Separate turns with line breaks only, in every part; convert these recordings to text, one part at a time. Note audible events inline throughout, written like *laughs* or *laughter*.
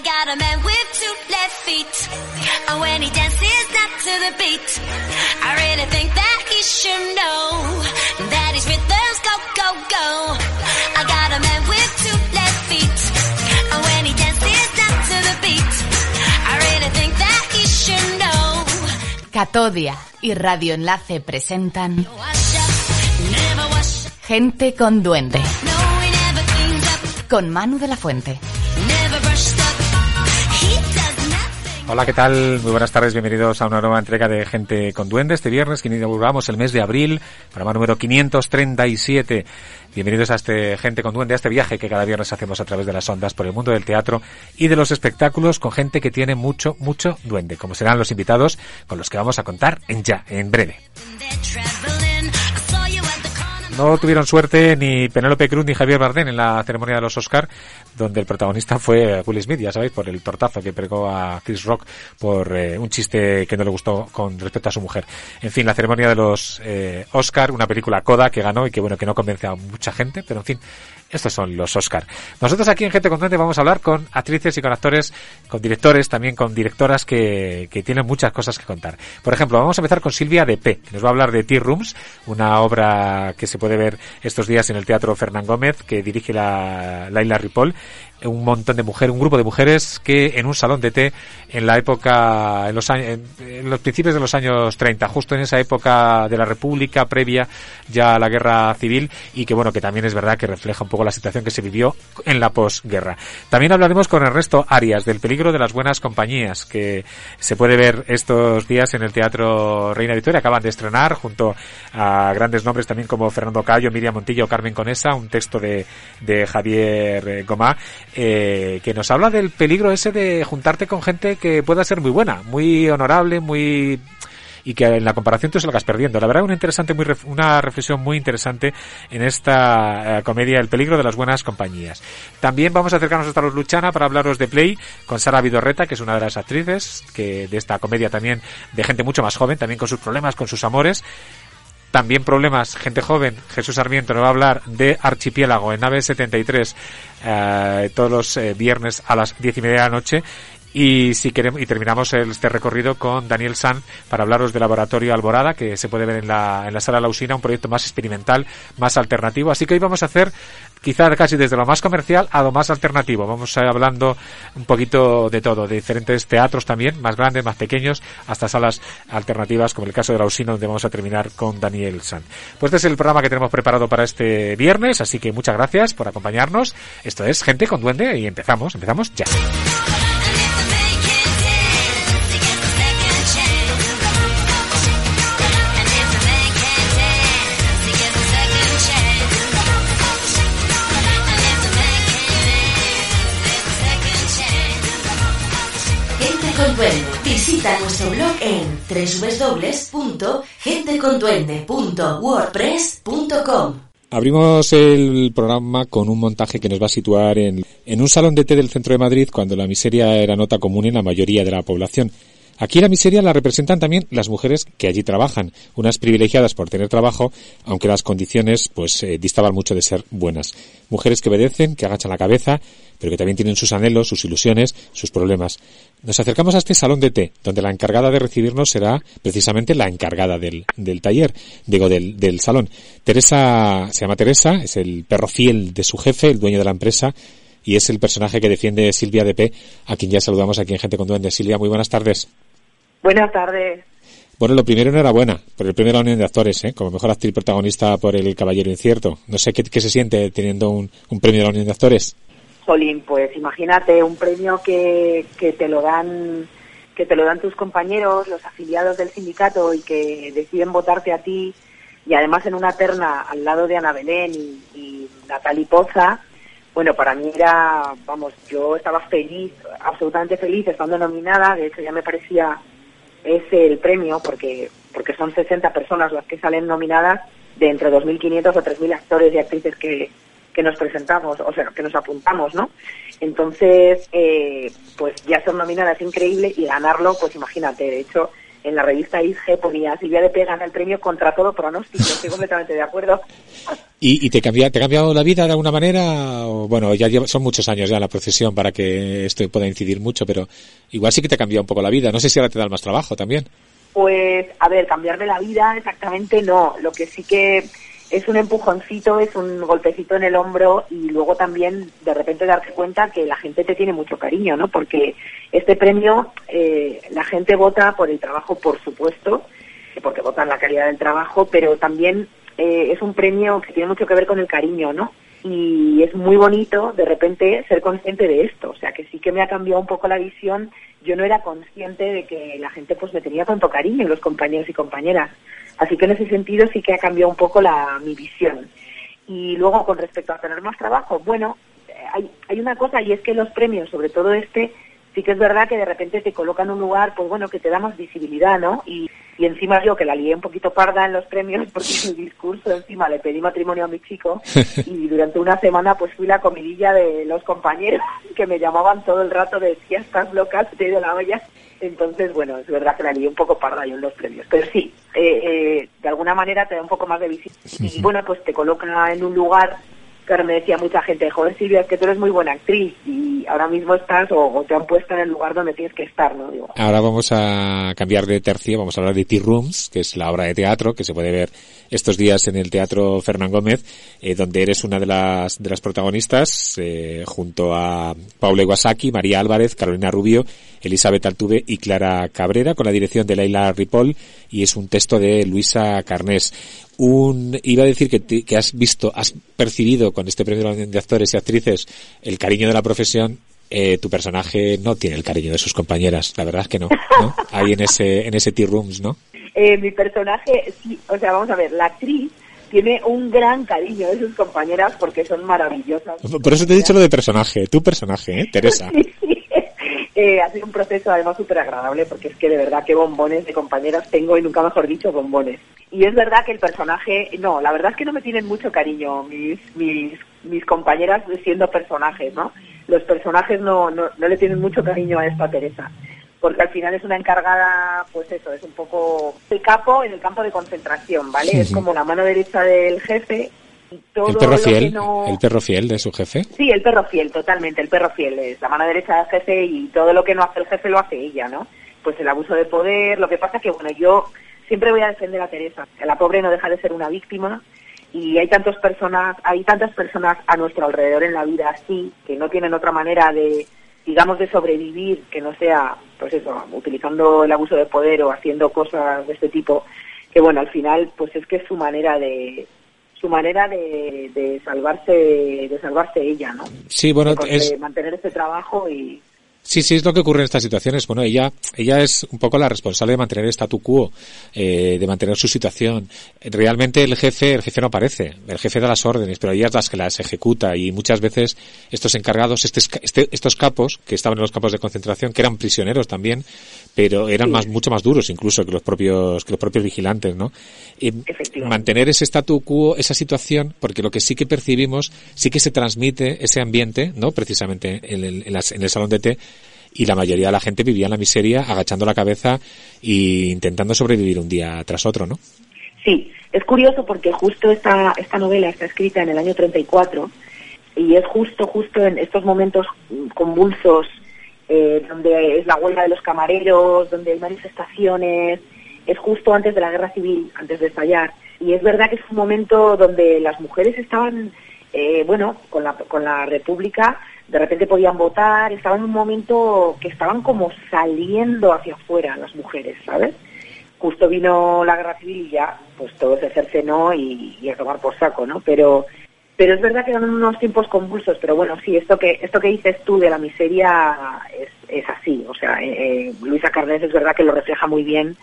I got a man with two left feet. And when he dances not to the beat, I really think that he should know that his rhythms go, go, go. I got a man with two left feet. And when he dances not to the beat, I really think that he should know.
Catodia y Radio Enlace presentan. Gente con Duende, con Manu de la Fuente.
Hola, ¿qué tal? Muy buenas tardes, bienvenidos a una nueva entrega de Gente con Duende. Este viernes que inauguramos el mes de abril, programa número 537. Bienvenidos a este Gente con Duende, a este viaje que cada viernes hacemos a través de las ondas por el mundo del teatro y de los espectáculos con gente que tiene mucho, mucho duende, como serán los invitados con los que vamos a contar en ya, en breve. No tuvieron suerte ni Penélope Cruz ni Javier Bardem en la ceremonia de los Oscar, donde el protagonista fue Will Smith, ya sabéis, por el tortazo que pegó a Chris Rock por eh, un chiste que no le gustó con respecto a su mujer. En fin, la ceremonia de los eh, Oscar, una película coda que ganó y que bueno, que no convence a mucha gente, pero en fin, estos son los Oscar. Nosotros aquí en Gente Contente vamos a hablar con actrices y con actores, con directores, también con directoras que, que tienen muchas cosas que contar. Por ejemplo, vamos a empezar con Silvia de P, que nos va a hablar de Tea Rooms, una obra que se puede ver estos días en el Teatro Fernán Gómez, que dirige la Laila Ripoll un montón de mujeres, un grupo de mujeres que en un salón de té en la época, en los años, en los principios de los años 30, justo en esa época de la República previa ya a la guerra civil y que bueno, que también es verdad que refleja un poco la situación que se vivió en la posguerra. También hablaremos con Ernesto Arias del peligro de las buenas compañías que se puede ver estos días en el Teatro Reina Victoria. Acaban de estrenar junto a grandes nombres también como Fernando Cayo, Miriam Montillo, Carmen Conesa, un texto de, de Javier eh, Gomá eh, que nos habla del peligro ese de juntarte con gente que pueda ser muy buena, muy honorable, muy y que en la comparación tú se lo vas perdiendo. La verdad, una interesante, muy una reflexión muy interesante en esta eh, comedia El peligro de las buenas compañías. También vamos a acercarnos hasta los Luchana para hablaros de Play con Sara Vidorreta, que es una de las actrices que de esta comedia también de gente mucho más joven, también con sus problemas, con sus amores. También problemas, gente joven. Jesús Sarmiento nos va a hablar de Archipiélago en nave 73 eh, todos los eh, viernes a las diez y media de la noche. Y si queremos, y terminamos este recorrido con Daniel San para hablaros del laboratorio Alborada, que se puede ver en la, en la sala Lausina, un proyecto más experimental, más alternativo. Así que hoy vamos a hacer quizá casi desde lo más comercial a lo más alternativo. Vamos a ir hablando un poquito de todo, de diferentes teatros también, más grandes, más pequeños, hasta salas alternativas, como el caso de la Usina, donde vamos a terminar con Daniel San. Pues este es el programa que tenemos preparado para este viernes, así que muchas gracias por acompañarnos. Esto es Gente con Duende y empezamos, empezamos ya.
Visita nuestro blog en www.genteconduende.wordpress.com.
Abrimos el programa con un montaje que nos va a situar en, en un salón de té del centro de Madrid cuando la miseria era nota común en la mayoría de la población. Aquí la miseria la representan también las mujeres que allí trabajan, unas privilegiadas por tener trabajo, aunque las condiciones pues eh, distaban mucho de ser buenas. Mujeres que obedecen, que agachan la cabeza, pero que también tienen sus anhelos, sus ilusiones, sus problemas. Nos acercamos a este salón de té, donde la encargada de recibirnos será precisamente la encargada del, del taller, digo, del, del salón. Teresa, se llama Teresa, es el perro fiel de su jefe, el dueño de la empresa, y es el personaje que defiende Silvia de P, a quien ya saludamos aquí en Gente con Duende. Silvia, muy buenas tardes.
Buenas tardes.
Bueno, lo primero, enhorabuena por el premio de la Unión de Actores, ¿eh? como mejor actriz protagonista por El Caballero Incierto. No sé qué, qué se siente teniendo un, un premio de la Unión de Actores.
Jolín, pues imagínate un premio que, que te lo dan que te lo dan tus compañeros, los afiliados del sindicato y que deciden votarte a ti y además en una terna al lado de Ana Belén y, y Natalie Poza, bueno, para mí era, vamos, yo estaba feliz, absolutamente feliz estando nominada, de hecho ya me parecía ese el premio porque porque son 60 personas las que salen nominadas de entre 2.500 o 3.000 actores y actrices que, que nos presentamos, o sea, que nos apuntamos, ¿no? Entonces, eh, pues ya ser nominada es increíble y ganarlo, pues imagínate, de hecho, en la revista ISG ponía Silvia de Pega gana el premio contra todo pronóstico. Estoy *laughs* completamente de acuerdo.
¿Y, y te, cambia, te ha cambiado la vida de alguna manera? O, bueno, ya lleva, son muchos años ya en la profesión para que esto pueda incidir mucho, pero igual sí que te ha cambiado un poco la vida. No sé si ahora te da más trabajo también.
Pues, a ver, cambiarme la vida exactamente no. Lo que sí que es un empujoncito, es un golpecito en el hombro y luego también de repente darte cuenta que la gente te tiene mucho cariño, ¿no? Porque este premio, eh, la gente vota por el trabajo, por supuesto, porque votan la calidad del trabajo, pero también eh, es un premio que tiene mucho que ver con el cariño, ¿no? Y es muy bonito de repente ser consciente de esto, o sea que sí que me ha cambiado un poco la visión. Yo no era consciente de que la gente pues me tenía tanto cariño, los compañeros y compañeras. Así que en ese sentido sí que ha cambiado un poco la, mi visión. Y luego con respecto a tener más trabajo, bueno, hay, hay una cosa y es que los premios, sobre todo este, sí que es verdad que de repente te colocan en un lugar, pues bueno, que te da más visibilidad, ¿no? Y, y encima yo que la lié un poquito parda en los premios *laughs* porque mi discurso encima le pedí matrimonio a mi chico *laughs* y durante una semana pues fui la comidilla de los compañeros *laughs* que me llamaban todo el rato de si estás loca, te he ido la olla. Entonces, bueno, es verdad que la lié un poco parda yo en los premios. Pero sí, eh, eh, de alguna manera te da un poco más de visibilidad. Y bueno, pues te coloca en un lugar Claro, me decía mucha gente, Silvia, que tú eres muy buena actriz y ahora mismo estás o, te han puesto en el lugar donde tienes que estar, ¿no? Digo,
Ahora vamos a cambiar de tercio, vamos a hablar de Tea Rooms, que es la obra de teatro que se puede ver estos días en el Teatro Fernán Gómez, eh, donde eres una de las, protagonistas, eh, junto a Paula Iwasaki, María Álvarez, Carolina Rubio, Elizabeth Altuve y Clara Cabrera, con la dirección de Leila Ripoll, y es un texto de Luisa Carnés un iba a decir que, te, que has visto, has percibido con este premio de actores y actrices el cariño de la profesión. Eh, tu personaje no tiene el cariño de sus compañeras, la verdad es que no, ¿no? *laughs* Ahí en ese en ese tea rooms, ¿no?
Eh, mi personaje, sí, o sea, vamos a ver, la actriz tiene un gran cariño de sus compañeras porque son maravillosas.
Por eso te he dicho lo de personaje, tu personaje, ¿eh? *laughs* Teresa.
sí, sí. Eh, ha sido un proceso además súper agradable porque es que de verdad qué bombones de compañeras tengo y nunca mejor dicho bombones. Y es verdad que el personaje, no, la verdad es que no me tienen mucho cariño mis, mis, mis compañeras siendo personajes, ¿no? Los personajes no, no, no le tienen mucho cariño a esta Teresa porque al final es una encargada, pues eso, es un poco el capo en el campo de concentración, ¿vale? Sí, es como la mano derecha del jefe. Y todo
el perro fiel,
no...
el perro fiel de su jefe.
Sí, el perro fiel, totalmente, el perro fiel es la mano derecha del jefe y todo lo que no hace el jefe lo hace ella, ¿no? Pues el abuso de poder, lo que pasa que, bueno, yo siempre voy a defender a Teresa, la pobre no deja de ser una víctima y hay tantas personas, hay tantas personas a nuestro alrededor en la vida así que no tienen otra manera de, digamos, de sobrevivir que no sea, pues eso, utilizando el abuso de poder o haciendo cosas de este tipo, que bueno, al final, pues es que es su manera de su manera de, de salvarse de salvarse ella, ¿no?
Sí, bueno,
de,
es
de mantener ese trabajo y
Sí, sí, es lo que ocurre en estas situaciones. Bueno, ella, ella es un poco la responsable de mantener el statu quo, eh, de mantener su situación. Realmente el jefe, el jefe no aparece, el jefe da las órdenes, pero ella es la que las ejecuta y muchas veces estos encargados, este, este, estos capos que estaban en los campos de concentración, que eran prisioneros también, pero eran más, mucho más duros incluso que los propios, que los propios vigilantes, ¿no? Y mantener ese statu quo, esa situación, porque lo que sí que percibimos, sí que se transmite ese ambiente, ¿no? Precisamente en el, en, las, en el salón de té, y la mayoría de la gente vivía en la miseria agachando la cabeza e intentando sobrevivir un día tras otro, ¿no?
Sí, es curioso porque justo esta, esta novela está escrita en el año 34 y es justo, justo en estos momentos convulsos eh, donde es la huelga de los camareros, donde hay manifestaciones, es justo antes de la guerra civil, antes de estallar. Y es verdad que es un momento donde las mujeres estaban, eh, bueno, con la, con la República de repente podían votar, estaban en un momento que estaban como saliendo hacia afuera las mujeres, ¿sabes? Justo vino la guerra civil y ya, pues todo se cercenó y, y a tomar por saco, ¿no? Pero, pero es verdad que eran unos tiempos convulsos, pero bueno, sí, esto que, esto que dices tú de la miseria es, es así, o sea, eh, Luisa Carnés es verdad que lo refleja muy bien,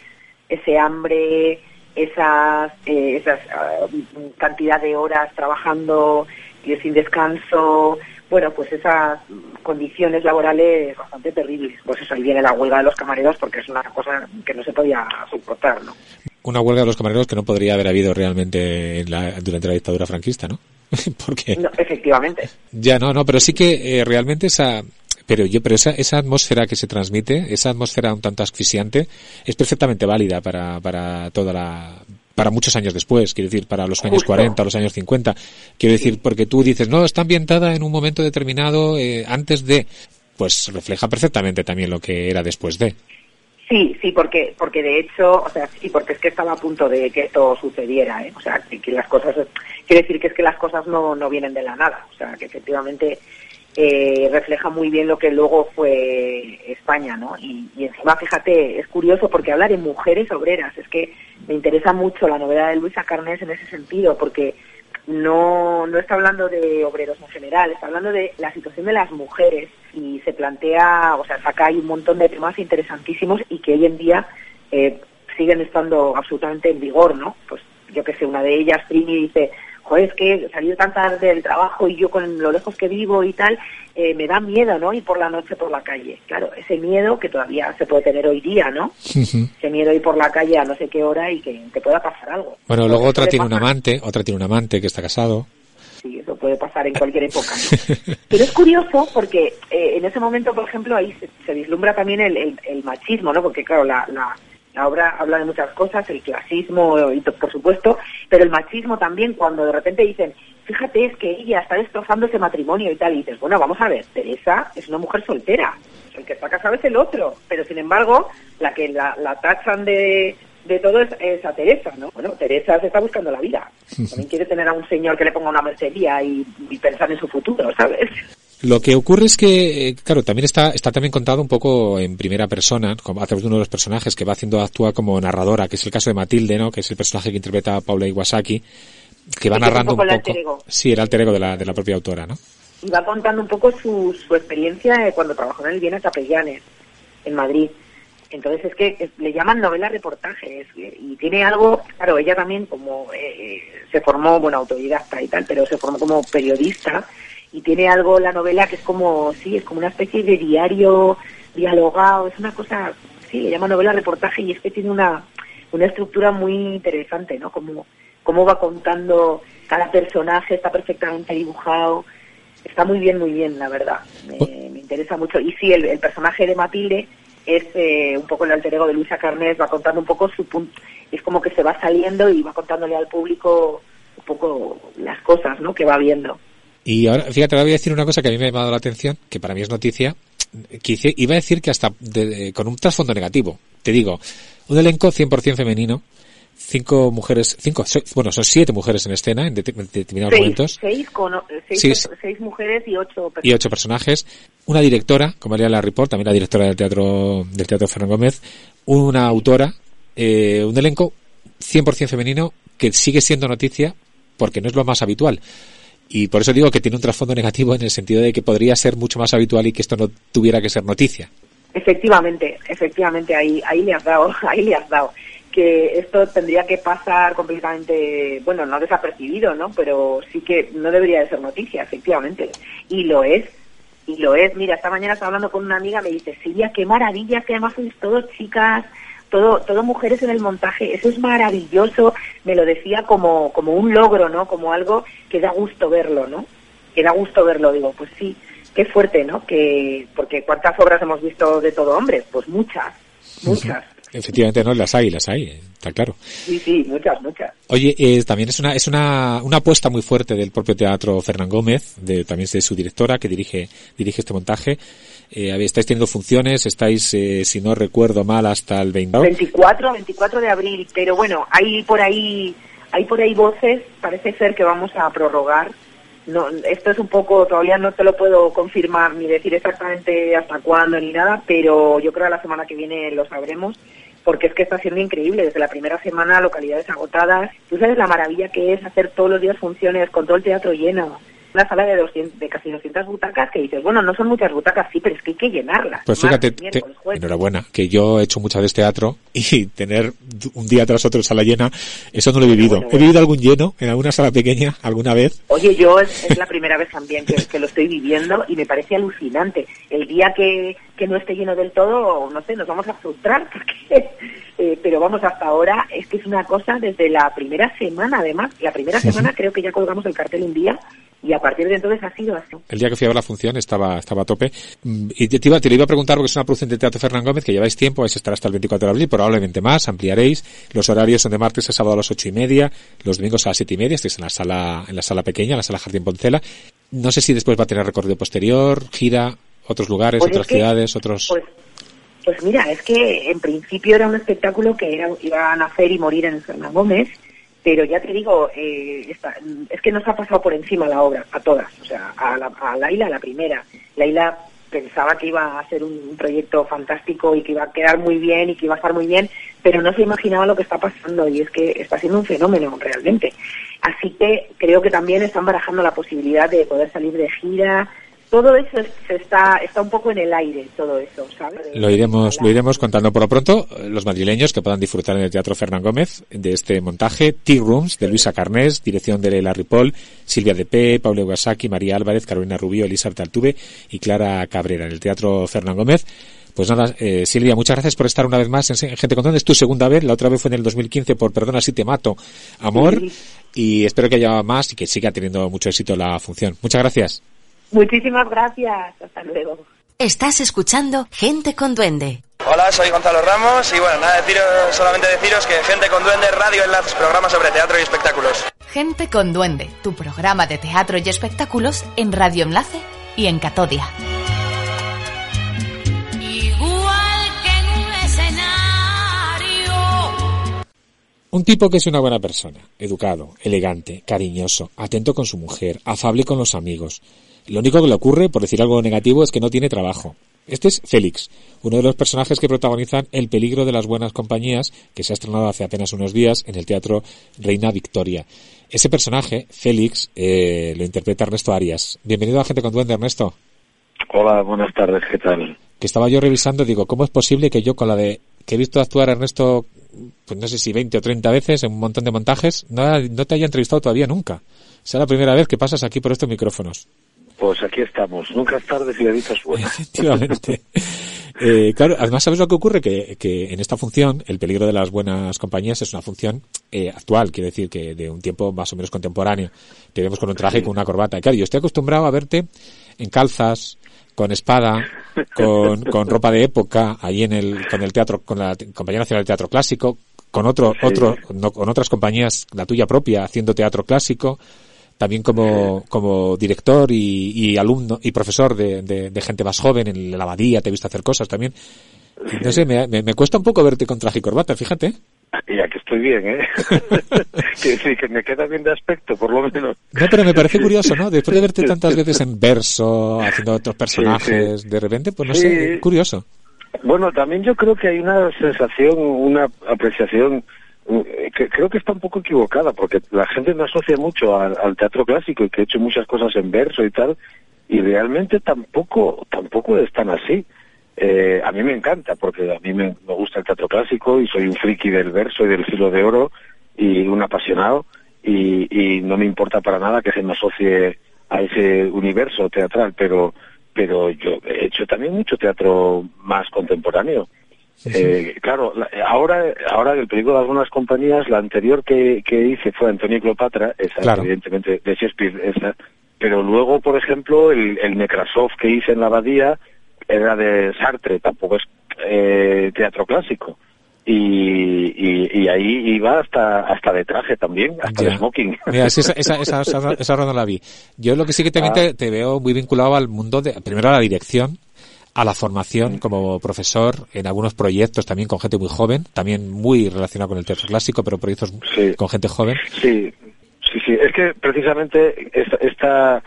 ese hambre, esas, eh, esas uh, cantidad de horas trabajando y sin descanso, bueno, pues esas condiciones laborales bastante terribles. Pues eso, ahí viene la huelga de los camareros porque es una cosa que no se podía soportar, ¿no?
Una huelga de los camareros que no podría haber habido realmente en la, durante la dictadura franquista, ¿no? *laughs* porque...
No, efectivamente.
Ya, no, no, pero sí que eh, realmente esa pero yo, pero esa, esa atmósfera que se transmite, esa atmósfera un tanto asfixiante, es perfectamente válida para, para toda la, para muchos años después, quiero decir, para los años
Justo.
40, los años 50. Quiero decir, porque tú dices, no, está ambientada en un momento determinado eh, antes de, pues refleja perfectamente también lo que era después de.
Sí, sí, porque, porque de hecho, o sea, sí, porque es que estaba a punto de que esto sucediera, ¿eh? O sea, que, que las cosas, quiere decir que es que las cosas no, no vienen de la nada, o sea, que efectivamente eh, refleja muy bien lo que luego fue España, ¿no? Y, encima, fíjate, es curioso porque habla de mujeres obreras, es que me interesa mucho la novela de Luisa Carnés en ese sentido, porque no, no está hablando de obreros en general, está hablando de la situación de las mujeres y se plantea, o sea, acá hay un montón de temas interesantísimos y que hoy en día eh, siguen estando absolutamente en vigor, ¿no? Pues yo que sé, una de ellas, Trini, dice, joder, es que he salido tan tarde del trabajo y yo con lo lejos que vivo y tal, eh, me da miedo, ¿no? Ir por la noche por la calle. Claro, ese miedo que todavía se puede tener hoy día, ¿no? Ese miedo ir por la calle a no sé qué hora y que te pueda pasar algo.
Bueno, luego otra tiene un amante, otra tiene un amante que está casado.
Sí, eso puede pasar en *laughs* cualquier época. ¿no? *laughs* Pero es curioso porque eh, en ese momento, por ejemplo, ahí se, se vislumbra también el, el- el machismo, ¿no? Porque, claro, la, la, la obra habla de muchas cosas, el clasismo, y por supuesto, pero el machismo también, cuando de repente dicen, fíjate, es que ella está destrozando ese matrimonio y tal, y dices, bueno, vamos a ver, Teresa es una mujer soltera, el que está casado es el otro, pero sin embargo, la que la, la tachan de, de todo es, es a Teresa, ¿no? Bueno, Teresa se está buscando la vida. También quiere tener a un señor que le ponga una mercería y, y pensar en su futuro, ¿sabes?
Lo que ocurre es que, eh, claro, también está, está también contado un poco en primera persona, como a través de uno de los personajes que va haciendo, actúa como narradora, que es el caso de Matilde, ¿no? Que es el personaje que interpreta a Paula Iwasaki, que va
es un
narrando
poco
un
el
poco.
alter ego.
Sí, el alter ego de la, de la propia autora, ¿no?
y va contando un poco su, su experiencia de cuando trabajó en el Viena Capellanes, en Madrid. Entonces es que es- le llaman novela reportaje es- y tiene algo, claro, ella también como eh, se formó, bueno, autodidacta y tal, pero se formó como periodista y tiene algo la novela que es como, sí, es como una especie de diario dialogado, es una cosa, sí, le llama novela reportaje y es que tiene una, una estructura muy interesante, ¿no? Como, cómo va contando cada personaje, está perfectamente dibujado, está muy bien, muy bien, la verdad. Me, me interesa mucho. Y sí, el, el personaje de Matilde es eh, un poco el alter ego de Luisa Carnés, va contando un poco su punto, es como que se va saliendo y va contándole al público un poco las cosas, ¿no? Que va viendo.
Y ahora, fíjate, ahora voy a decir una cosa que a mí me ha llamado la atención, que para mí es noticia, que hice- iba a decir que hasta de- de- con un trasfondo negativo. Te digo, un elenco 100% femenino, cinco mujeres, cinco, so- bueno, son siete mujeres en escena en det- en determinados
Seis,
momentos.
seis, con, eh, seis, seis mujeres y ocho
y ocho personajes, una directora, como haría la Report, también la directora del teatro del teatro Fernán Gómez, una autora, eh, un elenco 100% femenino que sigue siendo noticia porque no es lo más habitual. Y por eso digo que tiene un trasfondo negativo en el sentido de que podría ser mucho más habitual y que esto no tuviera que ser noticia.
Efectivamente, efectivamente, ahí, ahí le has dado, *laughs* ahí le has dado. Que esto tendría que pasar completamente, bueno, no desapercibido, ¿no? Pero sí que no debería de ser noticia, efectivamente. Y lo es, y lo es. Mira, esta mañana estaba hablando con una amiga, me dice, Silvia, qué maravilla, que además sois todos chicas, todo, todo mujeres en el montaje, eso es maravilloso. Me lo decía como, como un logro, ¿no? Como algo que da gusto verlo, ¿no? Que da gusto verlo, digo, pues sí, qué fuerte, ¿no? Que, porque cuántas obras hemos visto de todo hombre, pues muchas, muchas.
Efectivamente, no, las hay, las hay, está claro.
Sí, sí, muchas, muchas.
Oye, eh, también es una es una, una apuesta muy fuerte del propio teatro Fernán Gómez, de, también de su directora que dirige dirige este montaje. Eh, estáis teniendo funciones, estáis, eh, si no recuerdo mal, hasta el 20.
24, 24 de abril, pero bueno, hay por ahí, hay por ahí voces, parece ser que vamos a prorrogar. No, esto es un poco, todavía no te lo puedo confirmar ni decir exactamente hasta cuándo ni nada, pero yo creo que la semana que viene lo sabremos, porque es que está siendo increíble. Desde la primera semana, localidades agotadas. Tú sabes la maravilla que es hacer todos los días funciones con todo el teatro lleno. Una sala de, 200, de casi 200 butacas que dices, bueno, no son muchas butacas, sí, pero es que hay que llenarlas.
Pues fíjate, te- enhorabuena, que yo he hecho muchas veces teatro y *laughs* tener un día tras otro sala llena, eso no lo he vivido.
bueno,
He vivido algún lleno en alguna sala pequeña alguna vez.
Oye, yo es, es *laughs* la primera vez también que, que lo estoy viviendo y me parece alucinante. El día que, que no esté lleno del todo, no sé, nos vamos a frustrar, *laughs* porque, eh, pero vamos, hasta ahora es que es una cosa desde la primera semana, además. La primera semana creo que ya colgamos el cartel un día y a partir de entonces ha sido así.
El día que fui a ver la función estaba, estaba a tope. Mm, Y te, iba, te lo iba a preguntar porque es una producción de Teatro Fernán Gómez que lleváis tiempo, vais a estar hasta el 24 de abril, probablemente más, ampliaréis. Los horarios son de martes a sábado a las ocho y media, los domingos a las siete y media, estáis en la sala, en la sala pequeña, en la sala Jardín Poncela. No sé si después va a tener recorrido posterior, gira, otros lugares,
Pues es
otras
que-
ciudades, otros...
Pues, pues mira, es que en principio era un espectáculo que era, iba a nacer y morir en Fernán Gómez, pero ya te digo, eh, es que nos ha pasado por encima la obra, a todas. O sea, a, la, a Laila, la primera. Laila pensaba que iba a ser un proyecto fantástico y que iba a quedar muy bien y que iba a estar muy bien, pero no se imaginaba lo que está pasando y es que está siendo un fenómeno realmente. Así que creo que también están barajando la posibilidad de poder salir de gira. Todo eso es- se está, está un poco en el aire, todo eso, ¿sabes?
Lo iremos, lo iremos contando por lo pronto. eh, Los madrileños que puedan disfrutar en el Teatro Fernán Gómez de este montaje. Tea Rooms de Luisa Carnés, dirección de Leila Ripoll, Silvia De P, Pablo Iwasaki, María Álvarez, Carolina Rubio, Elizabeth Altuve y Clara Cabrera en el Teatro Fernán Gómez. Pues nada, eh, Silvia, muchas gracias por estar una vez más en Gente con Don. Es tu segunda vez, la otra vez fue en el 2015 por Perdona si te mato, Amor. Y espero que haya más y que siga teniendo mucho éxito la función. Muchas gracias.
Muchísimas gracias. Hasta luego.
Estás escuchando Gente con Duende.
Hola, soy Gonzalo Ramos y bueno, nada, deciros, solamente deciros que Gente con Duende Radio Enlaces, programa sobre teatro y espectáculos.
Gente con Duende, tu programa de teatro y espectáculos en Radio Enlace y en Catodia.
Igual que en un escenario.
Un tipo que es una buena persona, educado, elegante, cariñoso, atento con su mujer, afable con los amigos. Lo único que le ocurre, por decir algo negativo, es que no tiene trabajo. Este es Félix, uno de los personajes que protagonizan El peligro de las buenas compañías, que se ha estrenado hace apenas unos días en el Teatro Reina Victoria. Ese personaje, Félix, eh, lo interpreta Ernesto Arias. Bienvenido a Gente con Duende, Ernesto.
Hola, buenas tardes, ¿qué tal?
Que estaba yo revisando, digo, ¿cómo es posible que yo con la de que he visto actuar a Ernesto, pues no sé si 20 o 30 veces en un montón de montajes, no, no te haya entrevistado todavía nunca? Será la primera vez que pasas aquí por estos micrófonos.
Pues aquí estamos, nunca es tarde si la dicha es buena. *laughs*
Efectivamente. Eh, claro, además, ¿sabes lo que ocurre? Que, que en esta función, el peligro de las buenas compañías es una función eh, actual, quiere decir que de un tiempo más o menos contemporáneo. Te vemos con un traje y con una corbata. Claro, yo estoy acostumbrado a verte en calzas, con espada, con, con ropa de época, ahí en el, con el teatro, con la Compañía Nacional de Teatro Clásico, con otro,
Sí.
otro, no, con otras compañías, la tuya propia, haciendo teatro clásico, también como, como director y, y alumno y profesor de, de, de gente más joven en la abadía, te he visto hacer cosas también. No sé, me, me, me cuesta un poco verte con traje y corbata, fíjate.
Y aquí estoy bien, ¿eh? *laughs* que sí, que me queda bien de aspecto, por lo menos.
No, pero me parece curioso, ¿no? Después de verte tantas veces en verso, haciendo otros personajes, de repente, pues no
Sí.
sé, curioso.
Bueno, también yo creo que hay una sensación, una apreciación que creo que está un poco equivocada, porque la gente no asocia mucho al, teatro clásico y que he hecho muchas cosas en verso y tal, y realmente tampoco, tampoco es tan así. Eh, a mí me encanta, porque a mí me, me gusta el teatro clásico y soy un friki del verso y del filo de oro y un apasionado, y, y no me importa para nada que se me asocie a ese universo teatral, pero pero yo he hecho también mucho teatro más contemporáneo. Eh, claro, la- ahora, ahora el peligro de algunas compañías, la anterior que, que hice fue Antonio Cleopatra, esa
Claro.
evidentemente de Shakespeare, esa, pero luego, por ejemplo, el, el Nekrasov que hice en la abadía era de Sartre, tampoco es eh, teatro clásico. Y, y, y ahí iba hasta hasta de traje también, hasta
Ya.
de smoking.
Mira, esa, esa, esa, *laughs* esa, esa ronda la vi. Yo lo que sí que también
Ah.
te, te veo muy vinculado al mundo de, primero a la dirección, a la formación como profesor en algunos proyectos también con gente muy joven, también muy relacionado con el teatro clásico, pero proyectos
Sí.
con gente joven.
Sí, sí, sí. Es que precisamente esta, esta-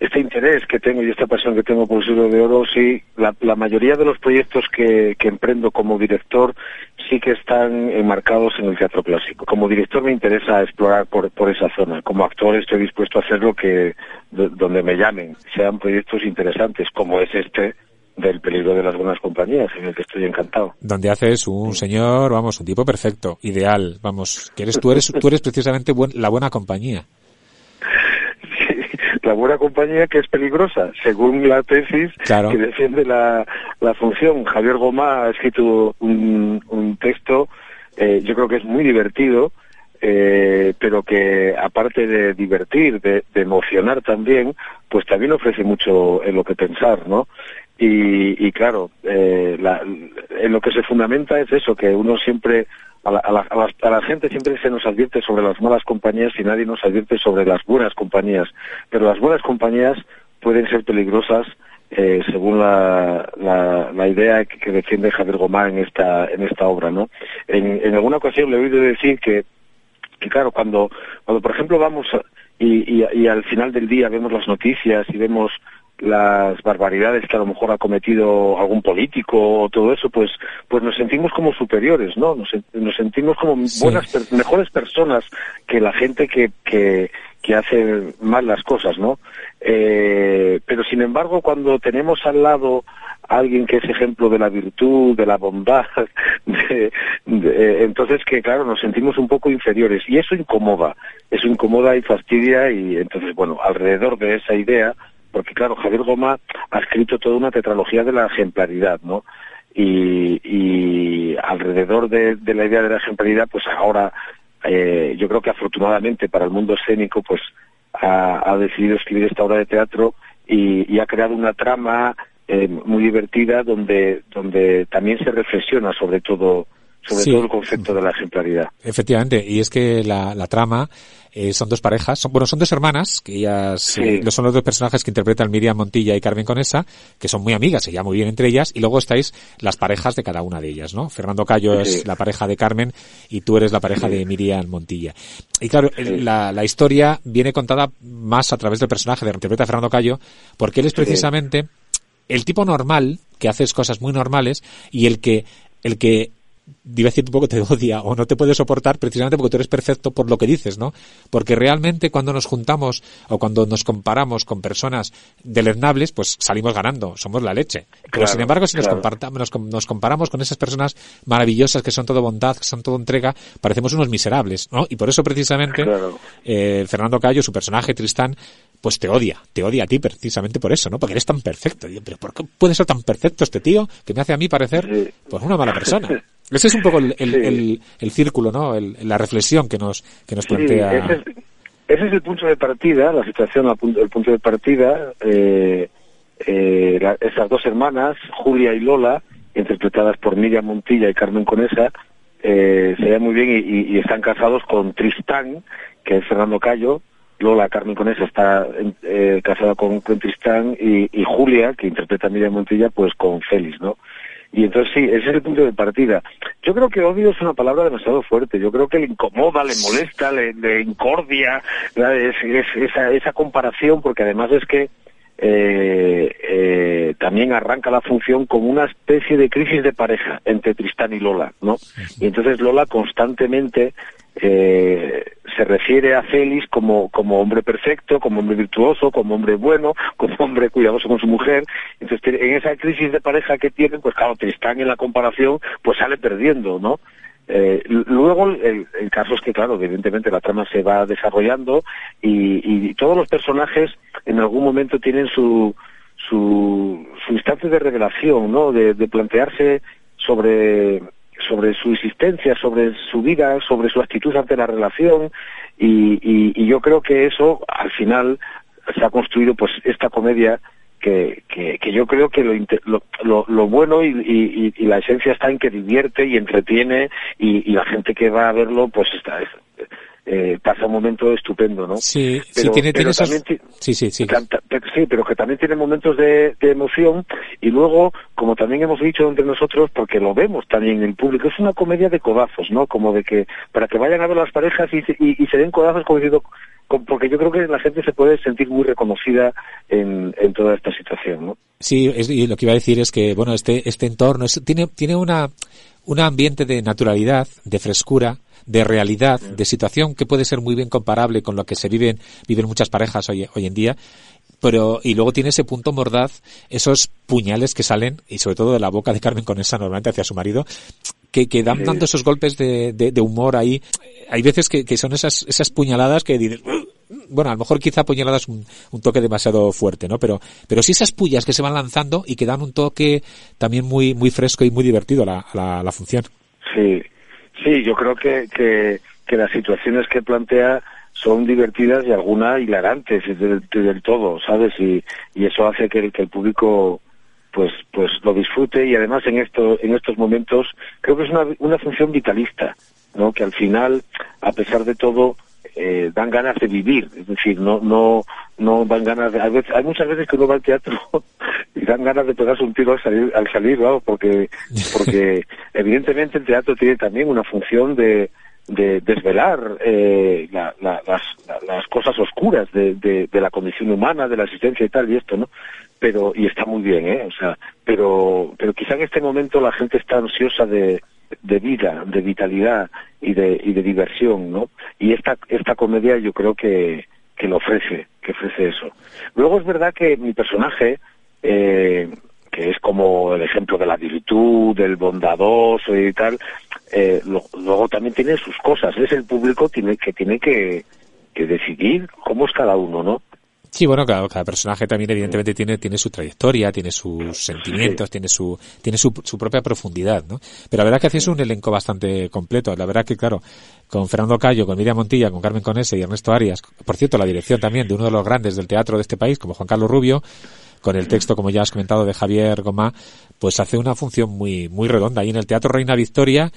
este interés que tengo y esta pasión que tengo por el siglo de oro, sí, la, la mayoría de los proyectos que, que emprendo como director sí que están enmarcados en el teatro clásico. Como director me interesa explorar por, por esa zona. Como actor estoy dispuesto a hacer lo que, do- donde me llamen, sean proyectos interesantes, como es este del peligro de las buenas compañías, en el que estoy encantado.
donde haces un señor, vamos, un tipo perfecto, ideal, vamos, que eres, tú eres, tú eres precisamente buen- la buena compañía.
Sí, *laughs* la buena compañía que es peligrosa, según la tesis
Claro.
que defiende la, la función. Javier Gomá ha escrito un, un texto, eh, yo creo que es muy divertido, eh, pero que aparte de divertir, de, de, emocionar también, pues también ofrece mucho en lo que pensar, ¿no? Y, y claro, eh, la, en lo que se fundamenta es eso, que uno siempre, a la, a, la, a, la, gente siempre se nos advierte sobre las malas compañías y nadie nos advierte sobre las buenas compañías. Pero las buenas compañías pueden ser peligrosas eh, según la, la, la, idea que, defiende Javier Gomá en esta, en esta obra, ¿no? En, en alguna ocasión le he oído decir que, que claro, cuando, cuando por ejemplo vamos y, y, al final del día vemos las noticias y vemos las barbaridades que a lo mejor ha cometido algún político o todo eso, pues, pues nos sentimos como superiores, ¿no? Nos, nos sentimos como sí. buenas, mejores personas que la gente que, que, que hace mal las cosas, ¿no? Eh, pero sin embargo, cuando tenemos al lado a alguien que es ejemplo de la virtud, de la bondad, *laughs* de, de, entonces que claro, nos sentimos un poco inferiores y eso incomoda, eso incomoda y fastidia y entonces, bueno, alrededor de esa idea, porque claro, Javier Goma ha escrito toda una tetralogía de la ejemplaridad, ¿no? Y, alrededor de, la idea de la ejemplaridad, pues ahora eh, yo creo que afortunadamente para el mundo escénico pues ha, ha decidido escribir esta obra de teatro y, y ha creado una trama eh, muy divertida donde donde también se reflexiona sobre todo sobre sí. todo el concepto de la ejemplaridad.
Efectivamente, y es que la, la trama eh, son dos parejas, son, bueno, son dos hermanas, que ellas sí. eh, son los dos personajes que interpretan Miriam Montilla y Carmen Conesa, que son muy amigas, se llevan muy bien entre ellas, y luego estáis las parejas de cada una de ellas, ¿no? Fernando Cayo sí. es la pareja de Carmen y tú eres la pareja de Miriam Montilla. Y claro, la, la, historia viene contada más a través del personaje de interpreta Fernando Cayo, porque él es precisamente el tipo normal, que hace cosas muy normales, y el que, el que iba a decir un poco te odia o no te puede soportar precisamente porque tú eres perfecto por lo que dices, ¿no? Porque realmente cuando nos juntamos o cuando nos comparamos con personas deleznables, pues salimos ganando, somos la leche. Pero claro, sin embargo, si claro. nos, nos, nos, comparamos con esas personas maravillosas que son todo bondad, que son todo entrega, parecemos unos miserables, ¿no? Y por eso precisamente claro. eh, Fernando Cayo, su personaje Tristán, pues te odia, te odia a ti precisamente por eso, ¿no? Porque eres tan perfecto. Pero ¿por qué puede ser tan perfecto este tío que me hace a mí parecer pues una mala persona? *laughs* Ese es un poco el, el, sí. el, el círculo, ¿no? la reflexión que nos, que nos plantea.
Sí, ese, es, ese, es, el punto de partida, la situación, el punto de partida. Eh, eh, la, esas dos hermanas, Julia y Lola, interpretadas por Miriam Montilla y Carmen Conesa, eh, se ven muy bien y, y, y, están casados con Tristán, que es Fernando Cayo. Lola Carmen Conesa está eh, casada con, con Tristán y, y, Julia, que interpreta a Miriam Montilla, pues con Félix, ¿no? Y entonces sí, ese es el punto de partida. Yo creo que odio es una palabra demasiado fuerte. Yo creo que le incomoda, le molesta, le, incordia es, esa, esa comparación, porque además es que eh, eh, también arranca la función como una especie de crisis de pareja entre Tristán y Lola, ¿no? Y entonces Lola constantemente eh, se refiere a Félix como, como hombre perfecto, como hombre virtuoso, como hombre bueno, *laughs* como hombre cuidadoso con su mujer. Entonces, en esa crisis de pareja que tienen, pues claro, Tristán en la comparación, pues sale perdiendo, ¿no? Eh, luego el, el, caso es que, claro, evidentemente la trama se va desarrollando y, y todos los personajes en algún momento tienen su, su, su instante de revelación, ¿no? De, de plantearse sobre sobre su existencia, sobre su vida, sobre su actitud ante la relación y, y, y yo creo que eso al final se ha construido pues esta comedia que, que, que, yo creo que lo, lo, lo, lo bueno y, y, y, la esencia está en que divierte y entretiene y, y la gente que va a verlo pues está eh, pasa un momento estupendo, ¿no?
Sí, pero, sí, tiene, tiene esos... sí, sí, sí.
sí, pero que también tiene momentos de, de, emoción y luego, como también hemos dicho entre nosotros, porque lo vemos también en el público, es una comedia de codazos, ¿no? Como de que, para que vayan a ver las parejas y, y, y se den codazos como diciendo, porque yo creo que la gente se puede sentir muy reconocida en, en toda esta situación, ¿no?
Sí, es, y lo que iba a decir es que, bueno, este, este entorno es, tiene, tiene una, un ambiente de naturalidad, de frescura, de realidad, de situación que puede ser muy bien comparable con lo que se viven, viven muchas parejas hoy, hoy en día, pero y luego tiene ese punto mordaz, esos puñales que salen, y sobre todo de la boca de Carmen con esa normalmente hacia su marido, que, que dan dando esos golpes de, de, de, humor ahí. Hay veces que, que son esas, esas puñaladas que dices, bueno, a lo mejor quizá puñaladas un, un toque demasiado fuerte, ¿no? Pero, pero sí esas pullas que se van lanzando y que dan un toque también muy, muy fresco y muy divertido a la, a la, a la función.
Sí, Sí, yo creo que, que, que las situaciones que plantea son divertidas y algunas hilarantes del, del todo, ¿sabes? Y, y eso hace que, que el público pues pues lo disfrute y además en esto en estos momentos creo que es una, una función vitalista no que al final a pesar de todo eh, dan ganas de vivir es decir no no no dan ganas de, hay, veces, hay muchas veces que uno va al teatro *laughs* y dan ganas de pegarse un tiro al salir al salir ¿no? porque porque *laughs* evidentemente el teatro tiene también una función de de desvelar eh, la, la, las, las, cosas oscuras de, de, de, la condición humana, de la existencia y tal y esto, ¿no? Pero y está muy bien, ¿eh? O sea, pero pero quizá en este momento la gente está ansiosa de, de vida, de vitalidad y de y de diversión, ¿no? Y esta esta comedia yo creo que que lo ofrece, que ofrece eso. Luego es verdad que mi personaje eh, que es como el ejemplo de la virtud, del bondadoso y tal, eh, lo, luego también tiene sus cosas. Es el público tiene, que tiene que, que decidir cómo es cada uno, ¿no?
Sí, bueno, cada, cada, personaje también evidentemente tiene, tiene su trayectoria, tiene sus sentimientos, sí. tiene su, tiene su, su, propia profundidad, ¿no? Pero la verdad que hacéis un elenco bastante completo. La verdad que, claro, con Fernando Cayo, con Miriam Montilla, con Carmen Conese y Ernesto Arias, por cierto, la dirección también de uno de los grandes del teatro de este país, como Juan Carlos Rubio, con el texto, como ya has comentado, de Javier Gomá, pues hace una función muy, muy redonda. Ahí en el Teatro Reina Victoria,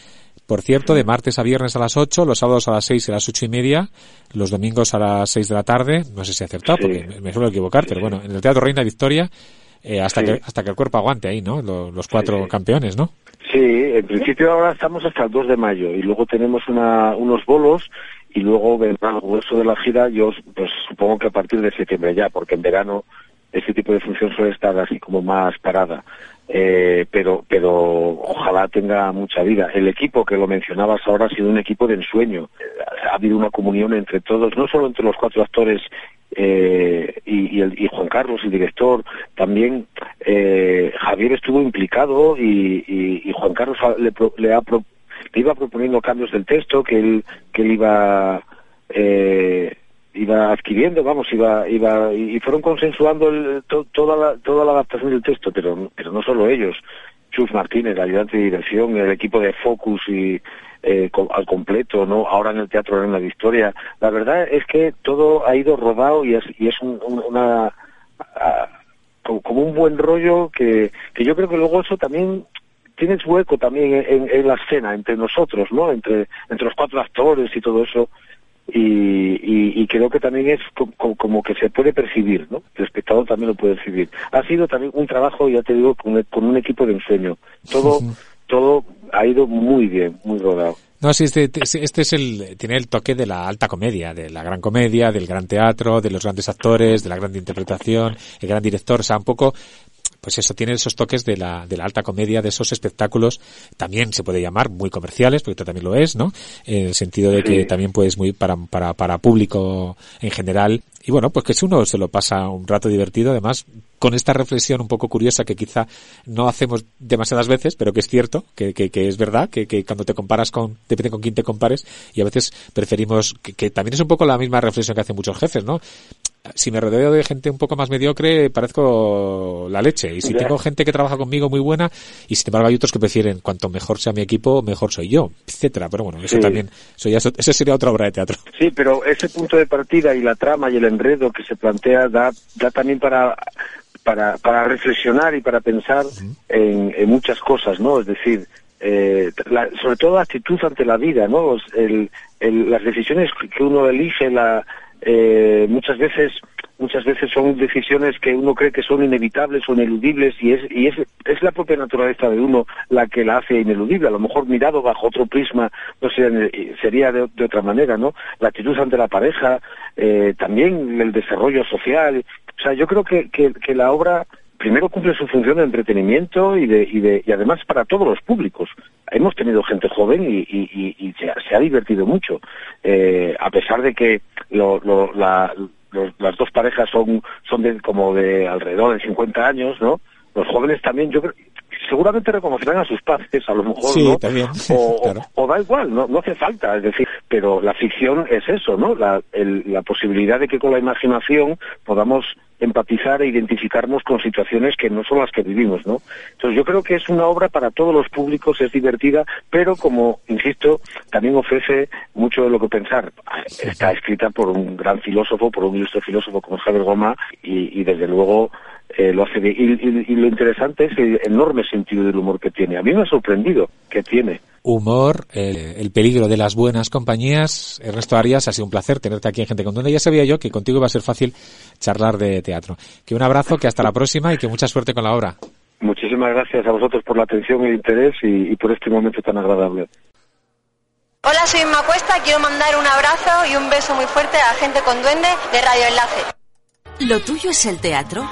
por cierto, de martes a viernes a las 8, los sábados a las 6 y a las ocho y media, los domingos a las 6 de la tarde, no sé si he acertado, sí. porque me suelo equivocar, pero bueno, en el Teatro Reina Victoria, eh, hasta, sí. que, hasta que el cuerpo aguante ahí, ¿no? Los, los cuatro campeones, ¿no?
Sí, en principio ahora estamos hasta el 2 de mayo y luego tenemos una, unos bolos y luego vendrá el grueso de la gira, yo pues supongo que a partir de septiembre ya, porque en verano ese tipo de función suele estar así como más parada. Eh, pero pero ojalá tenga mucha vida. El equipo que lo mencionabas ahora ha sido un equipo de ensueño. Ha habido una comunión entre todos, no solo entre los cuatro actores eh, y, y, el, y, Juan Carlos, el director, también eh, Javier estuvo implicado y, y Juan Carlos le, le, ha pro, le, iba proponiendo cambios del texto que él, que él iba eh, iba adquiriendo, vamos, iba, iba, y fueron consensuando el, to, toda, la, toda la adaptación del texto, pero, pero no solo ellos. Chus Martínez, el ayudante de dirección, el equipo de Focus y eh, al completo, ¿no? Ahora en el Teatro Reina de Historia. La verdad es que todo ha ido rodado y es, y es un, un, una, como un buen rollo que, que yo creo que luego eso también tiene su hueco también en, en la escena entre nosotros, ¿no? Entre, entre los cuatro actores y todo eso y, y, y, creo que también es como, como, que se puede percibir, ¿no? El espectador también lo puede percibir. Ha sido también un trabajo, ya te digo, con, con un equipo de ensueño. Todo, *laughs* todo ha ido muy bien, muy rodado.
No, sí, este, este es el, tiene el toque de la alta comedia, de la gran comedia, del gran teatro, de los grandes actores, de la gran interpretación, el gran director, o sea, un poco pues eso tiene esos toques de la, de la alta comedia, de esos espectáculos, también se puede llamar muy comerciales, porque también lo es, ¿no? En el sentido de que también puedes muy para, para, para público en general. Y bueno, pues que si uno se lo pasa un rato divertido, además, con esta reflexión un poco curiosa que quizá no hacemos demasiadas veces, pero que es cierto, que, que, que es verdad, que, que, cuando te comparas con, depende con quién te compares, y a veces preferimos, que, que también es un poco la misma reflexión que hacen muchos jefes, ¿no? Si me rodeo de gente un poco más mediocre, parezco la leche. Y si yeah. tengo gente que trabaja conmigo muy buena, y sin embargo hay otros que prefieren cuanto mejor sea mi equipo, mejor soy yo, etcétera. Pero bueno, eso sí. también, eso ya, eso sería otra obra de teatro.
Sí, pero ese punto de partida y la trama y el enredo que se plantea da, da también para para, para reflexionar y para pensar uh -huh. en, en, muchas cosas, ¿no? Es decir, eh, la, sobre todo la actitud ante la vida, ¿no? El, el, las decisiones que uno elige, la, eh, muchas veces muchas veces son decisiones que uno cree que son inevitables o ineludibles y es y es, es la propia naturaleza de uno la que la hace ineludible. A lo mejor mirado bajo otro prisma no sería de, de otra manera no la actitud ante la pareja eh, también el desarrollo social. O sea yo creo que, que, que la obra primero cumple su función de entretenimiento y de, y de y además para todos los públicos. Hemos tenido gente joven y, y, y se, ha, se, ha, divertido mucho, eh, a pesar de que lo, lo, la, los, las dos parejas son son de como de alrededor de 50 años, ¿no? Los jóvenes también, yo creo, seguramente reconocerán a sus padres, a lo mejor,
Sí,
¿no?
también,
O, *laughs*
claro.
o da igual, no, no hace falta, es decir, pero la ficción es eso, ¿no? La, el- la posibilidad de que con la imaginación podamos empatizar e identificarnos con situaciones que no son las que vivimos, ¿no? Entonces yo creo que es una obra para todos los públicos, es divertida, pero como, insisto, también ofrece mucho de lo que pensar. Está escrita por un gran filósofo, por un ilustre filósofo como Javier Goma, y, y desde luego eh, lo hace bien. Y, y- y lo interesante es el enorme sentido del humor que tiene. A mí me ha sorprendido que tiene.
humor, el, el peligro de las buenas compañías. Ernesto Arias, ha sido un placer tenerte aquí en Gente con Duende. Ya sabía yo que contigo iba a ser fácil charlar de teatro. Que un abrazo, que hasta la próxima y que mucha suerte con la obra.
Muchísimas gracias a vosotros por la atención y el interés y, y por este momento tan agradable.
Hola, soy Inma Cuesta. Quiero mandar un abrazo y un beso muy fuerte a gente con duende de Radio Enlace.
¿Lo tuyo es el? Teatro,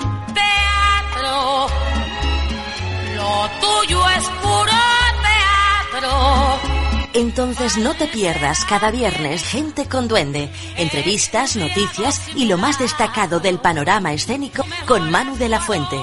tuyo es puro teatro.
Entonces no te pierdas cada viernes Gente con Duende, entrevistas, noticias y lo más destacado del panorama escénico con Manu de la Fuente.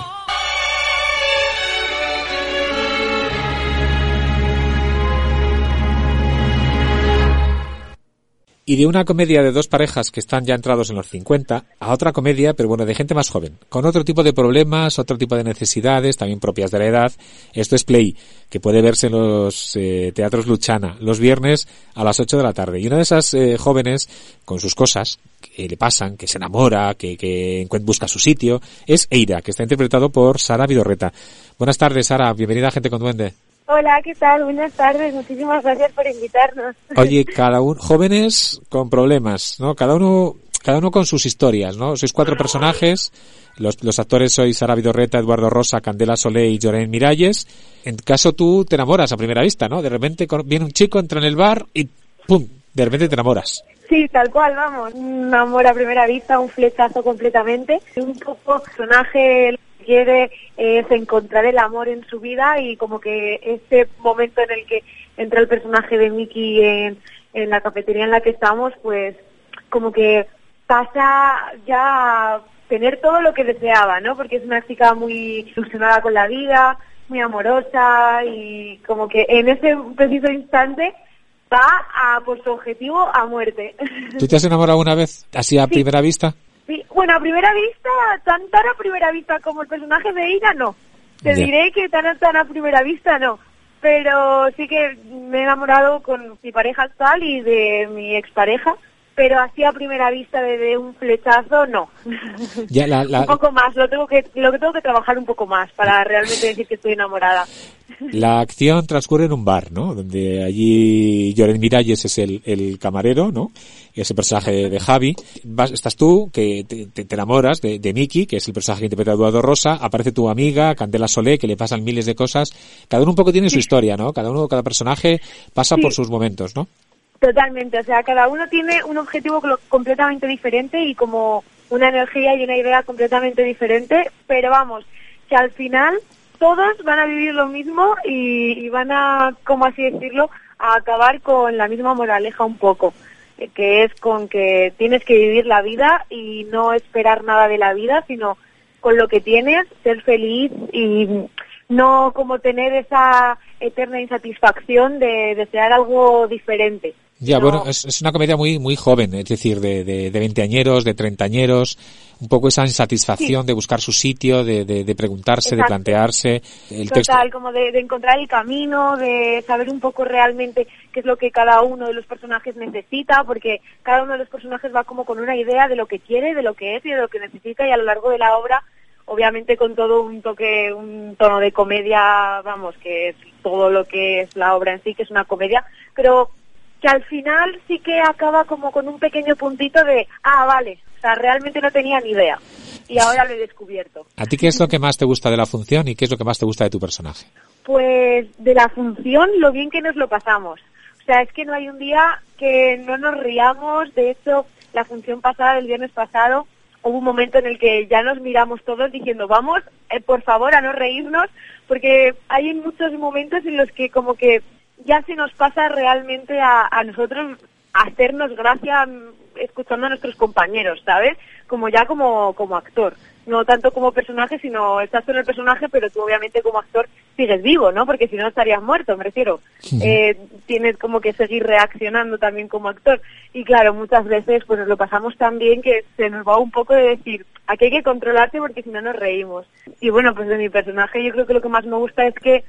Y de una comedia de dos parejas que están ya entrados en los 50 a otra comedia, pero bueno, de gente más joven, con otro tipo de problemas, otro tipo de necesidades, también propias de la edad. Esto es Play, que puede verse en los eh, teatros Luchana los viernes a las 8 de la tarde. Y una de esas eh, jóvenes, con sus cosas que le pasan, que se enamora, que, busca su sitio, es Eira, que está interpretado por Sara Vidorreta. Buenas tardes, Sara. Bienvenida a Gente con Duende.
Hola, ¿qué tal? Buenas tardes. Muchísimas gracias por invitarnos.
Oye, *laughs* cada uno, jóvenes con problemas, ¿no? Cada uno, cada uno con sus historias, ¿no? Sois cuatro personajes. Los, los actores sois Sara Vidorreta, Eduardo Rosa, Candela Solé y Llorén Miralles. En caso tú te enamoras a primera vista, ¿no? De repente viene un chico, entra en el bar y ¡pum! De repente te enamoras.
Sí, tal cual, vamos. Un amor a primera vista, un flechazo completamente. Un poco personaje quiere es encontrar el amor en su vida y como que ese momento en el que entra el personaje de Mickey en, en la cafetería en la que estamos, pues como que pasa ya a tener todo lo que deseaba, ¿no? Porque es una chica muy ilusionada con la vida, muy amorosa y como que en ese preciso instante va a por su objetivo a muerte.
¿Tú te has enamorado una vez? ¿Así a primera vista?
Bueno, a primera vista, tan tan a primera vista como el personaje de Ira, no. Te diré que tan tan a primera vista, no. Pero sí que me he enamorado con mi pareja actual y de mi expareja, pero así a primera vista de, de un flechazo, no. *laughs*
Ya, la, la,
un poco más, lo tengo que lo que tengo que trabajar un poco más para realmente decir que estoy enamorada.
La acción transcurre en un bar, ¿no? Donde allí Lloren Miralles es el, el camarero, ¿no? Ese personaje de, Javi. Vas- estás tú, que te, te- te enamoras de, de Miki, que es el personaje que interpreta Eduardo Rosa. Aparece tu amiga, Candela Solé, que le pasan miles de cosas. Cada uno un poco tiene su historia, ¿no? Cada uno, cada personaje pasa
Sí.
por sus momentos, ¿no?
Totalmente, o sea, cada uno tiene un objetivo completamente diferente y como una energía y una idea completamente diferente, pero vamos, que al final todos van a vivir lo mismo y, y van a, como así decirlo, a acabar con la misma moraleja un poco, eh, que es con que tienes que vivir la vida y no esperar nada de la vida, sino con lo que tienes, ser feliz y no como tener esa eterna insatisfacción de desear algo diferente.
Ya,
No.
bueno, es, es una comedia muy muy joven, es decir, de, de, de veinteañeros, de treintañeros, un poco esa insatisfacción de buscar su sitio, de, de, de preguntarse, de plantearse. El texto,
Total, como de, de encontrar el camino, de saber un poco realmente qué es lo que cada uno de los personajes necesita, porque cada uno de los personajes va como con una idea de lo que quiere, de lo que es y de lo que necesita, y a lo largo de la obra, obviamente con todo un toque, un tono de comedia, vamos, que es todo lo que es la obra en sí, que es una comedia, pero que al final sí que acaba como con un pequeño puntito de, ah, vale, o sea, realmente no tenía ni idea, y ahora lo he descubierto.
¿A ti qué es lo que más te gusta de la función y qué es lo que más te gusta de tu personaje?
Pues de la función, lo bien que nos lo pasamos. O sea, es que no hay un día que no nos riamos. De hecho, la función pasada del viernes pasado, hubo un momento en el que ya nos miramos todos diciendo, vamos, eh, por favor, a no reírnos, porque hay muchos momentos en los que como que ya se nos pasa realmente a, a nosotros hacernos gracia mm, escuchando a nuestros compañeros, ¿sabes? Como ya como, como actor. no tanto como personaje, sino estás en el personaje, pero tú obviamente como actor sigues vivo, ¿no? Porque si no estarías muerto, me refiero. Eh, tienes como que seguir reaccionando también como actor. Y claro, muchas veces pues nos lo pasamos tan bien que se nos va un poco de decir, aquí hay que controlarte porque si no nos reímos. Y bueno, pues de mi personaje yo creo que lo que más me gusta es que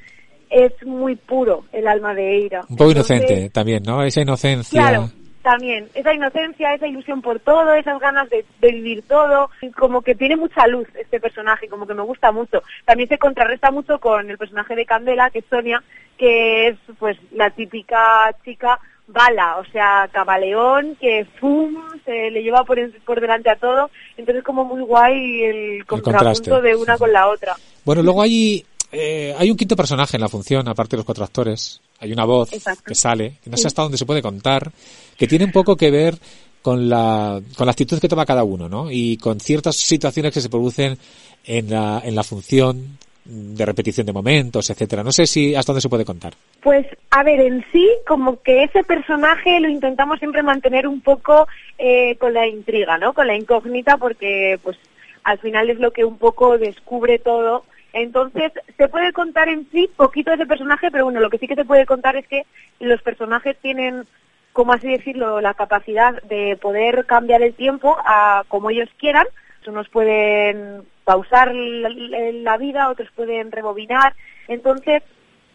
es muy puro el alma de Eira.
Un poco
Entonces,
inocente también, ¿no? Esa inocencia.
Claro, también. Esa inocencia, esa ilusión por todo, esas ganas de, de vivir todo. Como que tiene mucha luz este personaje, como que me gusta mucho. También se contrarresta mucho con el personaje de Candela, que es Sonia, que es pues la típica chica bala, o sea, camaleón, que fum, se le lleva por, en- por delante a todo. Entonces como muy guay el
contraste.
contrapunto de una con la otra.
Bueno, luego hay, eh, hay un quinto personaje en la función, aparte de los cuatro actores. Hay una voz
Exacto.
que sale, que no sé hasta dónde se puede contar, que tiene un poco que ver con la, con la actitud que toma cada uno, ¿no? Y con ciertas situaciones que se producen en la, en la función de repetición de momentos, etcétera. No sé si hasta dónde se puede contar.
Pues, a ver, en sí, como que ese personaje lo intentamos siempre mantener un poco eh, con la intriga, ¿no? Con la incógnita, porque, pues, al final es lo que un poco descubre todo. Entonces, se puede contar en sí poquito de ese personaje, pero bueno, lo que sí que se puede contar es que los personajes tienen, como así decirlo, la capacidad de poder cambiar el tiempo a como ellos quieran. Unos pueden pausar la, vida, otros pueden rebobinar. Entonces,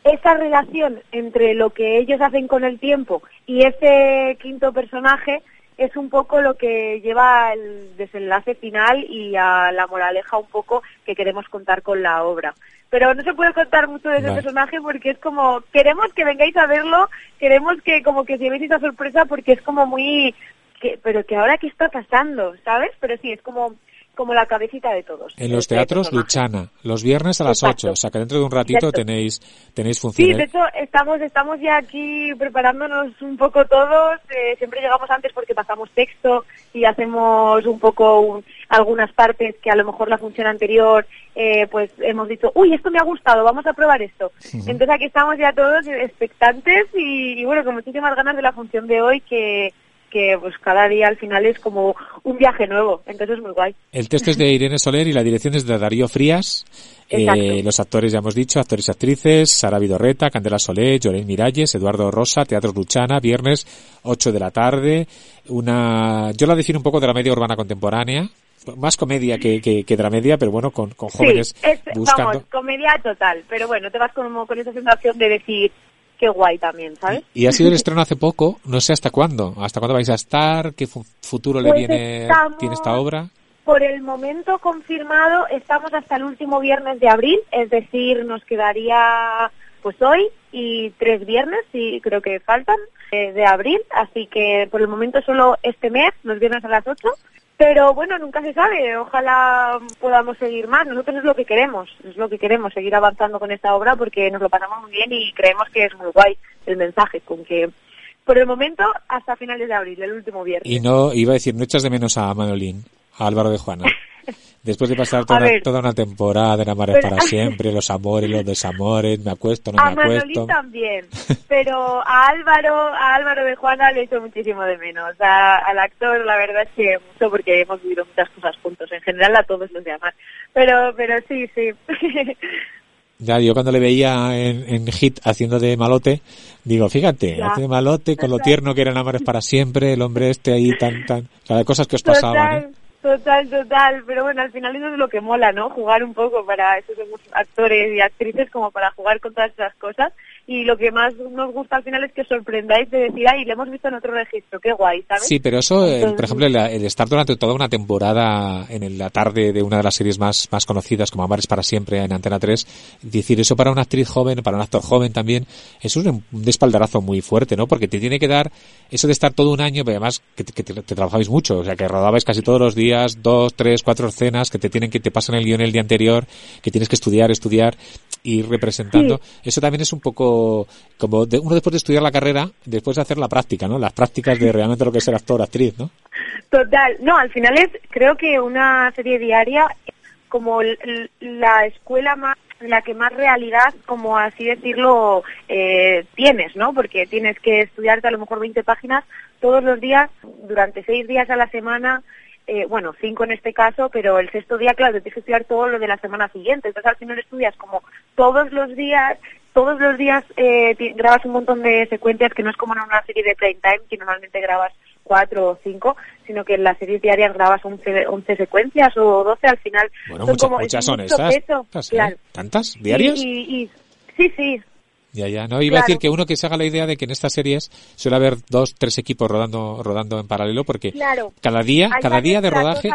esa relación entre lo que ellos hacen con el tiempo y ese quinto personaje es un poco lo que lleva al desenlace final y a la moraleja un poco que queremos contar con la obra. Pero no se puede contar mucho de ese
Vale.
personaje porque es como, queremos que vengáis a verlo, queremos que como que os llevéis esa sorpresa porque es como muy, que, pero que ahora qué está pasando, ¿sabes? Pero sí, es como, como la cabecita de todos.
En los
este
teatros
personaje.
Luchana, los viernes a las
Exacto.
8, o sea que dentro de un ratito
Exacto.
tenéis, tenéis
Sí,
funciones.
de hecho estamos estamos ya aquí preparándonos un poco todos. eh, siempre llegamos antes porque pasamos texto y hacemos un poco un- algunas partes que a lo mejor la función anterior eh, pues hemos dicho, uy, esto me ha gustado, vamos a probar esto. Entonces aquí estamos ya todos expectantes y, y bueno, con muchísimas ganas de la función de hoy que que pues cada día al final es como un viaje nuevo, entonces es muy guay.
El texto es de Irene Soler y la dirección es de Darío Frías. Eh, los actores ya hemos dicho, actores y actrices, Sara Vidorreta, Candela Soler, Llorén Miralles, Eduardo Rosa, Teatro Luchana, viernes 8 de la tarde. Una, yo la defino un poco de la media urbana contemporánea, más comedia que, que, que dramedia, pero bueno, con, con jóvenes
sí, es,
buscando.
vamos, comedia total, pero bueno, te vas como con esa sensación de decir qué guay también, ¿sabes?
Y ha sido el estreno hace poco, no sé hasta cuándo, hasta cuándo vais a estar, qué fu- futuro le
Pues
viene,
estamos-
tiene esta obra.
Por el momento confirmado, estamos hasta el último viernes de abril, es decir, nos quedaría pues hoy y tres viernes, y creo que faltan, eh, de abril, así que por el momento solo este mes, los viernes a las 8. Pero bueno, nunca se sabe, ojalá podamos seguir más. Nosotros es lo que queremos, es lo que queremos, seguir avanzando con esta obra porque nos lo pasamos muy bien y creemos que es muy guay el mensaje, con que por el momento hasta finales de abril, el último viernes.
Y no, iba a decir, no echas de menos a Manolín, a Álvaro de Juana. *laughs* Después de pasar toda,
A
una,
ver.
toda una temporada en
Pero-
para siempre, los amores, los desamores, me acuesto, no
a
me
Manolín
acuesto.
también, pero a Álvaro, a Álvaro de Juana le echo muchísimo de menos. A- al actor, la verdad es que mucho porque hemos vivido muchas cosas juntos. En general a todos los demás. Pero, pero sí, sí. *laughs*
Ya, yo cuando le veía en, en Hit haciendo de malote, digo, fíjate,
Ya.
hace de malote con lo tierno que eran Amores para siempre, el hombre este ahí tan, tan, de cosas que os pasaban, ¿eh?
Total, total. Pero bueno, al final eso es lo que mola, ¿no? Jugar un poco para eso somos actores y actrices como para jugar con todas esas cosas. Y lo que más nos gusta al final es que sorprendáis de decir, ay, le hemos visto en otro registro, qué guay, ¿sabes?
Sí, pero eso, eh, por
Entonces-
ejemplo, el, el estar durante toda una temporada en la tarde de una de las series más, más conocidas como Amores para siempre en Antena 3, decir eso para una actriz joven, para un actor joven también, es un un despaldarazo muy fuerte, ¿no? Porque te tiene que dar eso de estar todo un año, pero además que, te- que te, te trabajabais mucho, o sea, que rodabais casi todos los días, dos, tres, cuatro escenas, que te tienen que te pasan el guion el día anterior, que tienes que estudiar, estudiar, ir representando. Eso también es un poco como de, uno después de estudiar la carrera, después de hacer la práctica, ¿no? Las prácticas de realmente lo que es ser actor, actriz, ¿no?
Total, no, al final es, creo que una serie diaria como la escuela más, la que más realidad, como así decirlo, eh, tienes, ¿no? Porque tienes que estudiarte a lo mejor 20 páginas todos los días, durante seis días a la semana, eh, bueno, cinco en este caso, pero el sexto día, claro, tienes que estudiar todo lo de la semana siguiente. Entonces al final estudias como todos los días, todos los días eh, grabas un montón de secuencias que no es como en una serie de prime time, que normalmente grabas cuatro o cinco, sino que en las series diarias grabas 11, 11 secuencias o 12 al final.
Bueno,
son
muchas,
como, es
muchas son
mucho
estas.
peso,
Estas, ¿eh?
claro.
¿Tantas? ¿Diarias?
Y, y- y- sí, sí,
Ya, ya. No, iba a decir que uno que se haga la idea de que en estas series suele haber dos, tres equipos rodando, rodando en paralelo porque
claro.
cada día,
Hay
cada día de rodaje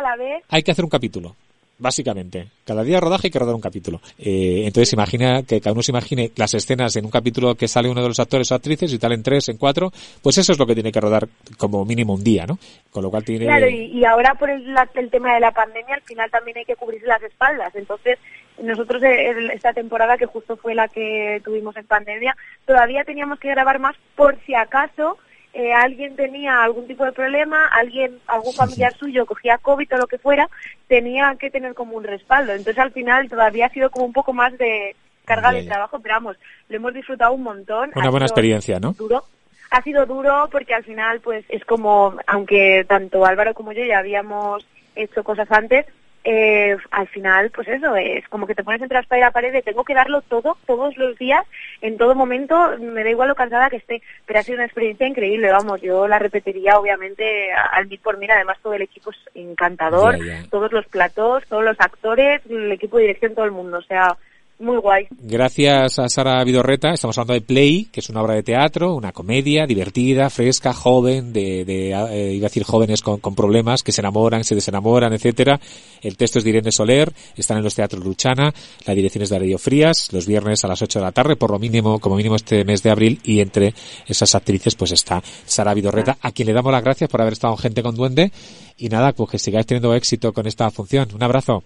hay que hacer un capítulo. Básicamente, cada día de rodaje hay que rodar un capítulo. Eh, entonces imagina que cada uno se imagine las escenas en un capítulo que sale uno de los actores o actrices y tal en tres, en cuatro, pues eso es lo que tiene que rodar como mínimo un día, ¿no? Con lo cual tiene
Claro, y, y ahora por el, el tema de la pandemia, al final también hay que cubrirse las espaldas. Entonces, nosotros eh, esta temporada, que justo fue la que tuvimos en pandemia, todavía teníamos que grabar más por si acaso eh, alguien tenía algún tipo de problema, alguien, algún familiar suyo cogía COVID o lo que fuera, tenía que tener como un respaldo. Entonces, al final, todavía ha sido como un poco más de carga
Ya,
de
ya.
trabajo, pero vamos, lo hemos disfrutado un montón.
una
Ha
buena experiencia, ¿no?
duro. Ha sido duro porque al final, pues es como, aunque tanto Álvaro como yo ya habíamos hecho cosas antes, eh, al final, pues eso, es como que te pones entre la espada y la pared de tengo que darlo todo, todos los días, en todo momento, me da igual lo cansada que esté, pero ha sido una experiencia increíble, vamos, yo la repetiría obviamente al mil por mil, además todo el equipo es encantador, todos los platos, todos los actores, el equipo de dirección, todo el mundo, o sea, muy guay.
Gracias a Sara Vidorreta, estamos hablando de Play, que es una obra de teatro, una comedia divertida, fresca, joven, de, de eh, iba a decir jóvenes con, con problemas, que se enamoran, se desenamoran, etcétera. El texto es de Irene Soler, están en los teatros Luchana, la dirección es de Darío Frías, los viernes a las 8 de la tarde, por lo mínimo, como mínimo este mes de abril, y entre esas actrices pues está Sara Vidorreta, a quien le damos las gracias por haber estado en Gente con Duende, y nada, pues que sigáis teniendo éxito con esta función. Un abrazo.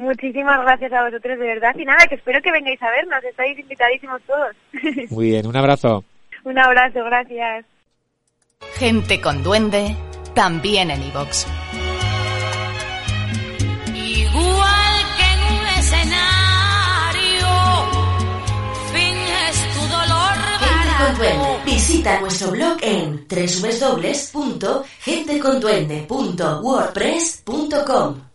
Muchísimas gracias a vosotros, de verdad. Y nada, que espero que vengáis a vernos. Estáis invitadísimos todos. *laughs*
Muy bien, un abrazo.
Un abrazo, gracias.
Gente con duende, también en iVox.
Igual que en un escenario, finges tu dolor
Gente con. Duende. Visita nuestro blog en www.genteconduende.wordpress.com.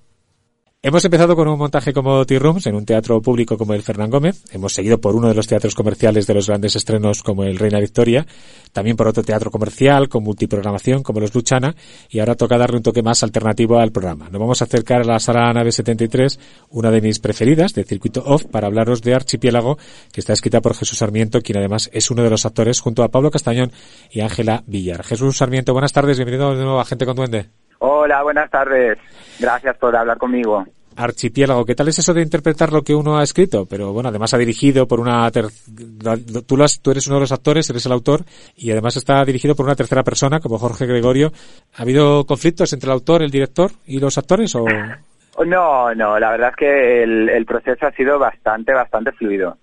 Hemos empezado con un montaje como Tea Rooms en un teatro público como el Fernán Gómez. Hemos seguido por uno de los teatros comerciales de los grandes estrenos como el Reina Victoria. También por otro teatro comercial con multiprogramación como los Luchana. Y ahora toca darle un toque más alternativo al programa. Nos vamos a acercar a la sala nave 73, una de mis preferidas de Circuito Off, para hablaros de Archipiélago, que está escrita por Jesús Sarmiento, quien además es uno de los actores junto a Pablo Castañón y Ángela Villar. Jesús Sarmiento, buenas tardes. Bienvenido de nuevo a Gente con Duende.
Hola, buenas tardes. Gracias por hablar conmigo.
Archipiélago, ¿qué tal es eso de interpretar lo que uno ha escrito? Pero bueno, además ha dirigido por una ter- tú eres uno de los actores, eres el autor y además está dirigido por una tercera persona como Jorge Gregorio. ¿Ha habido conflictos entre el autor, el director y los actores o
No, no, la verdad es que el, el proceso ha sido bastante, bastante fluido.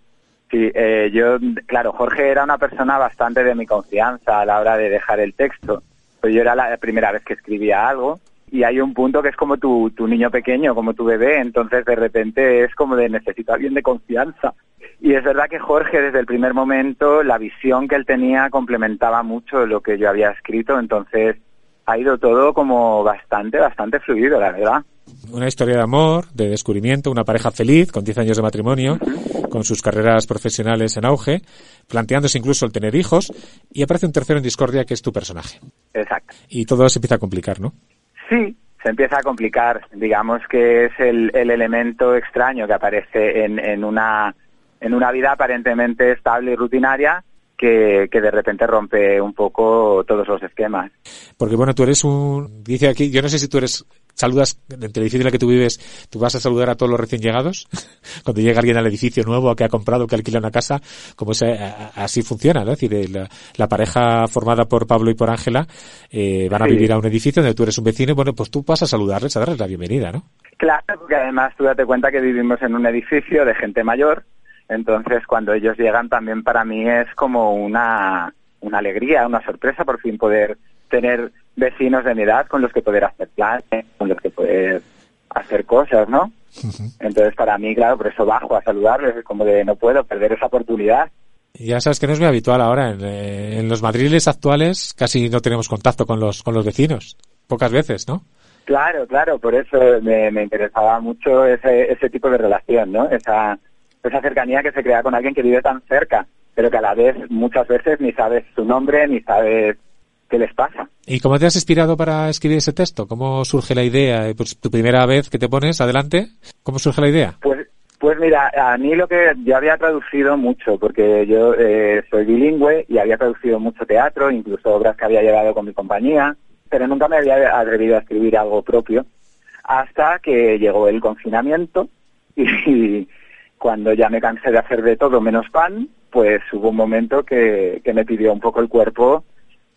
Sí, eh, yo, claro, Jorge era una persona bastante de mi confianza a la hora de dejar el texto. Pues yo era la primera vez que escribía algo y hay un punto que es como tu, tu niño pequeño, como tu bebé, entonces de repente es como de necesito a alguien de confianza. Y es verdad que Jorge desde el primer momento, la visión que él tenía complementaba mucho lo que yo había escrito, entonces ha ido todo como bastante, bastante fluido, la verdad.
una historia de amor, de descubrimiento, una pareja feliz con 10 años de matrimonio, con sus carreras profesionales en auge, planteándose incluso el tener hijos y aparece un tercero en discordia que es tu personaje.
Exacto.
Y todo se empieza a complicar, ¿no?
Sí, se empieza a complicar. Digamos que es el, el elemento extraño que aparece en, en, una, en una vida aparentemente estable y rutinaria que, que de repente rompe un poco todos los esquemas.
Porque bueno, tú eres un... Dice aquí, yo no sé si tú eres... Saludas, entre el edificio en el que tú vives, tú vas a saludar a todos los recién llegados. *laughs* Cuando llega alguien al edificio nuevo que ha comprado, que alquila una casa, como ese, a- a- así funciona, ¿no? Es decir, la, la pareja formada por Pablo y por Ángela eh, van a
Sí.
vivir a un edificio donde tú eres un vecino y bueno, pues tú vas a saludarles, a darles la bienvenida, ¿no?
Claro, porque además tú date cuenta que vivimos en un edificio de gente mayor, entonces cuando ellos llegan también para mí es como una, una alegría, una sorpresa por fin poder tener vecinos de mi edad con los que poder hacer planes, con los que poder hacer cosas, ¿no? Entonces para mí, claro, por eso bajo a saludarles, es como de no puedo perder esa oportunidad.
Y ya sabes que no es muy habitual ahora. En, eh, en los madriles actuales casi no tenemos contacto con los, con los vecinos. Pocas veces, ¿no?
Claro, claro, por eso me, me interesaba mucho ese, ese tipo de relación, ¿no? Esa, esa cercanía que se crea con alguien que vive tan cerca, pero que a la vez muchas veces ni sabes su nombre ni sabes qué les pasa.
¿Y cómo te has inspirado para escribir ese texto? ¿Cómo surge la idea? Pues tu primera vez que te pones adelante, ¿cómo surge la idea?
Pues pues mira, a mí lo que yo había traducido mucho, porque yo eh, soy bilingüe y había traducido mucho teatro, incluso obras que había llevado con mi compañía, pero nunca me había atrevido a escribir algo propio, hasta que llegó el confinamiento *laughs* y, cuando ya me cansé de hacer de todo menos pan, pues hubo un momento que, me pidió un poco el cuerpo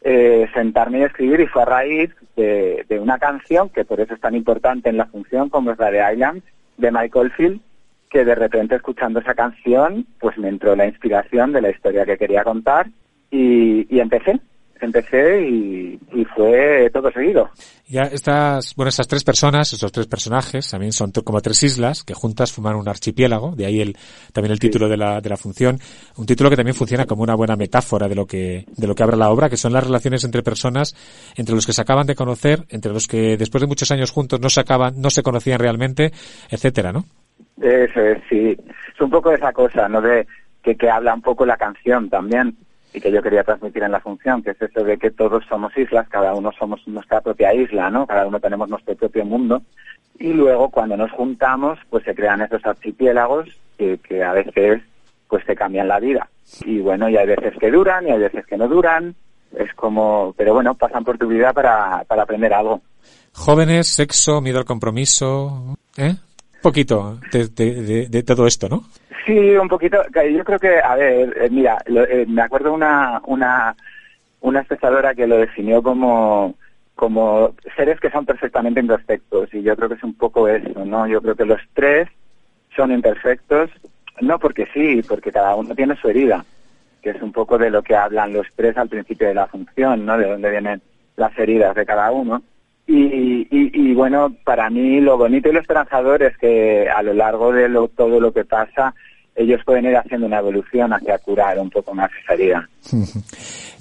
eh, sentarme y escribir y fue a raíz de, de, una canción que por eso es tan importante en la función como es la de Islands de Michael Field que de repente escuchando esa canción, pues me entró la inspiración de la historia que quería contar y, y empecé. Empecé y, y, fue todo seguido.
Ya estas, bueno, esas tres personas, esos tres personajes, también son como tres islas que juntas forman un archipiélago, de ahí el, también el título de la, de la función, un título que también funciona como una buena metáfora de lo que, de lo que habla la obra, que son las relaciones entre personas, entre los que se acaban de conocer, entre los que después de muchos años juntos no se acaban, no se conocían realmente, etcétera, ¿no?
Eso es, sí. Es un poco esa cosa, ¿no? De que, que habla un poco la canción también y que yo quería transmitir en la función, que es eso de que todos somos islas, cada uno somos nuestra propia isla, ¿no? Cada uno tenemos nuestro propio mundo. Y luego cuando nos juntamos, pues se crean esos archipiélagos que, a veces pues te cambian la vida. Y bueno, y hay veces que duran y hay veces que no duran. Es como, pero bueno, pasan por tu vida para, para aprender algo.
Jóvenes, sexo, miedo al compromiso, ¿eh? Poquito de, de, todo esto, ¿no?
Sí, un poquito. Yo creo que, a ver, eh, mira, eh, me acuerdo una, una, una espectadora que lo definió como, como seres que son perfectamente imperfectos y yo creo que es un poco eso, ¿no? Yo creo que los tres son imperfectos, no porque sí, porque cada uno tiene su herida, que es un poco de lo que hablan los tres al principio de la función, ¿no? De dónde vienen las heridas de cada uno. Y, y, bueno, para mí lo bonito y lo esperanzador es que a lo largo de lo, todo lo que pasa, ellos pueden ir haciendo una evolución hacia curar un poco más esa herida. *laughs*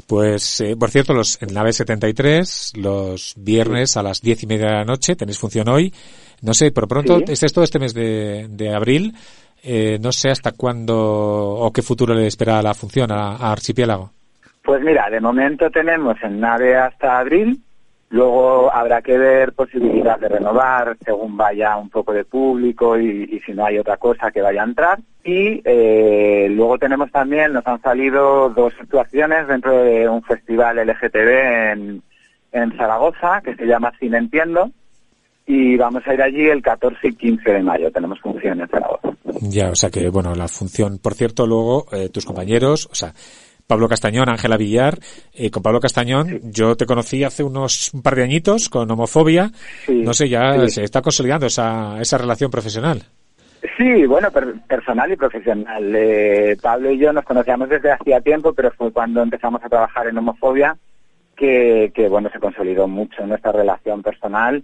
Pues, eh, por cierto, los, en Nave 73, los viernes a las diez y media de la noche, tenéis función hoy. No sé, por pronto, este es todo este mes de, de abril. Eh, no sé hasta cuándo o qué futuro le espera la función a, a Archipiélago.
Pues mira, de momento tenemos en Nave hasta abril Luego habrá que ver posibilidad de renovar según vaya un poco de público y, si no hay otra cosa que vaya a entrar. Y eh, luego tenemos también, nos han salido dos actuaciones dentro de un festival LGTB en, en Zaragoza que se llama Cine Entiendo. Y vamos a ir allí el 14 y 15 de mayo. Tenemos función en Zaragoza.
Ya, o sea que, bueno, la función, por cierto, luego eh, tus compañeros, o sea, Pablo Castañón, Ángela Villar. Eh, con Pablo Castañón, yo te conocí hace unos un par de añitos con homofobia. no sé, ya se está consolidando esa, esa relación profesional.
Sí, bueno, personal y profesional. Eh, Pablo y yo nos conocíamos desde hacía tiempo, pero fue cuando empezamos a trabajar en homofobia que, que bueno, se consolidó mucho nuestra relación personal.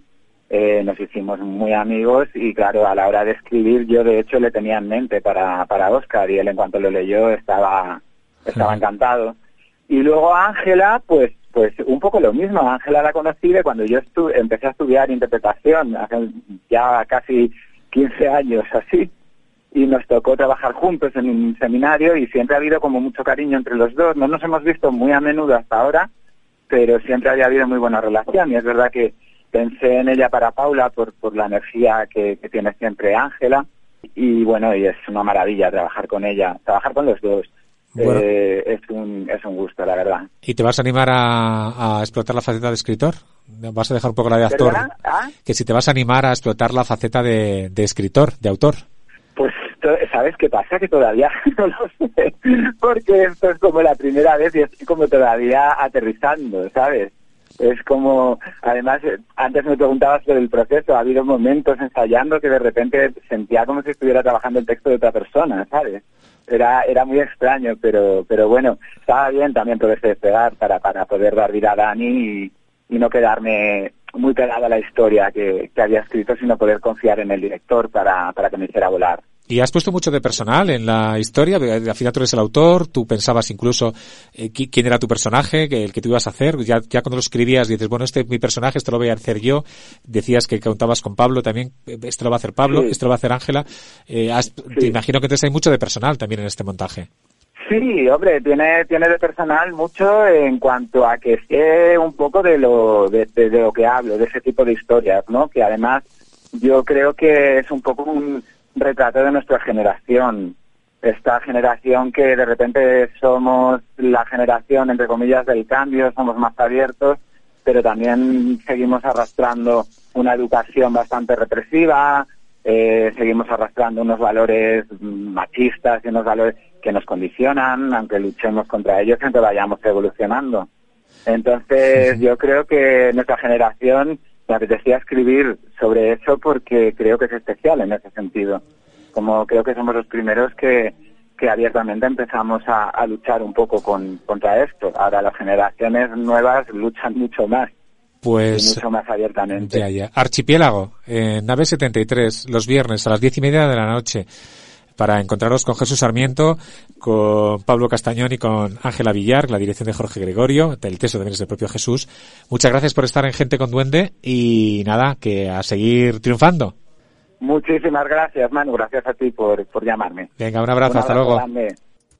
Eh, nos hicimos muy amigos y claro, a la hora de escribir yo de hecho le tenía en mente para, para Oscar y él en cuanto lo leyó estaba estaba encantado. Y luego Ángela, pues pues un poco lo mismo. Ángela la conocí de cuando yo empecé a estudiar interpretación, hace ya casi 15 años así, y nos tocó trabajar juntos en un seminario y siempre ha habido como mucho cariño entre los dos. No nos hemos visto muy a menudo hasta ahora, pero siempre había habido muy buena relación y es verdad que pensé en ella para Paula por, por la energía que, que tiene siempre Ángela y bueno, y es una maravilla trabajar con ella, trabajar con los dos eh, es, un, es un gusto, la verdad.
¿Y te vas a animar a, explotar la faceta de escritor? ¿Vas a dejar un poco la de actor? ¿Ah? Que si te vas a animar a explotar la faceta de, de escritor, de autor.
Pues, ¿sabes qué pasa? Que todavía *laughs* no lo sé, porque esto es como la primera vez y estoy como todavía aterrizando, ¿sabes? Es como, además, antes me preguntabas sobre el proceso, ha habido momentos ensayando que de repente sentía como si estuviera trabajando el texto de otra persona, ¿sabes? era, era muy extraño, pero, pero bueno, estaba bien también poderse despegar para, para poder dar vida a Dani y, y no quedarme muy pegado a la historia que, que, había escrito, sino poder confiar en el director para, para que me hiciera volar.
Y has puesto mucho de personal en la historia, al final tú eres el autor, tú pensabas incluso eh, quién era tu personaje, el que tú ibas a hacer, ya, ya cuando lo escribías dices, bueno, este es mi personaje, esto lo voy a hacer yo, decías que contabas con Pablo también, esto lo va a hacer Pablo, esto lo va a hacer Ángela, eh, te imagino que entonces hay mucho de personal también en este montaje.
Sí, hombre, tiene, tiene de personal mucho en cuanto a que sé un poco de lo, de, de lo que hablo, de ese tipo de historias, ¿no? Que además yo creo que es un poco un retrato de nuestra generación. Esta generación que de repente somos la generación, entre comillas, del cambio, somos más abiertos, pero también seguimos arrastrando una educación bastante represiva, eh, seguimos arrastrando unos valores machistas y unos valores que nos condicionan, aunque luchemos contra ellos, aunque vayamos evolucionando. Entonces, yo creo que nuestra generación me apetecía escribir sobre eso porque creo que es especial en ese sentido. Como creo que somos los primeros que, que abiertamente empezamos a, luchar un poco con, contra esto. Ahora las generaciones nuevas luchan mucho más.
Pues.
mucho más abiertamente.
Ya, ya. Archipiélago, en nave 73, los viernes a las diez y media de la noche para encontraros con Jesús Sarmiento, con Pablo Castañón y con Ángela Villar, la dirección de Jorge Gregorio, el texto también es del propio Jesús. Muchas gracias por estar en Gente con Duende y nada, que a seguir triunfando.
Muchísimas gracias, Manu. Gracias a ti por, por llamarme.
Venga, un abrazo, hasta luego.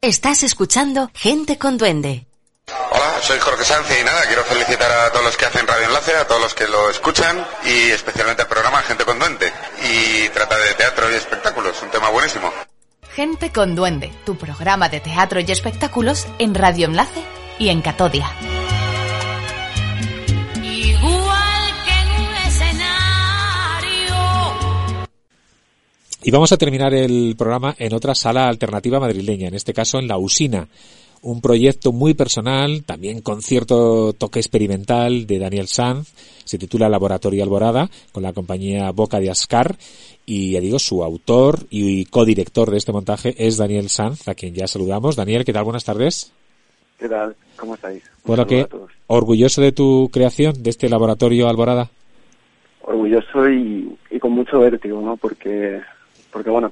Estás escuchando Gente con Duende.
Hola, soy Jorge Sanz y nada, quiero felicitar a todos los que hacen Radio Enlace, a todos los que lo escuchan y especialmente al programa Gente con Duende. Y trata de teatro y espectáculos, un tema buenísimo.
Gente con Duende, tu programa de teatro y espectáculos en Radio Enlace y en Catodia.
Igual que en un escenario.
Y vamos a terminar el programa en otra sala alternativa madrileña, en este caso en la Usina un proyecto muy personal, también con cierto toque experimental de Daniel Sanz, se titula Laboratorio Alborada, con la compañía Boca de Ascar, y ya digo, su autor y codirector de este montaje es Daniel Sanz, a quien ya saludamos. Daniel, ¿qué tal? Buenas tardes.
¿Qué tal? ¿Cómo estáis?
bueno, que orgulloso de tu creación, de este Laboratorio Alborada.
Orgulloso y, y con mucho vértigo, ¿no? Porque, porque bueno,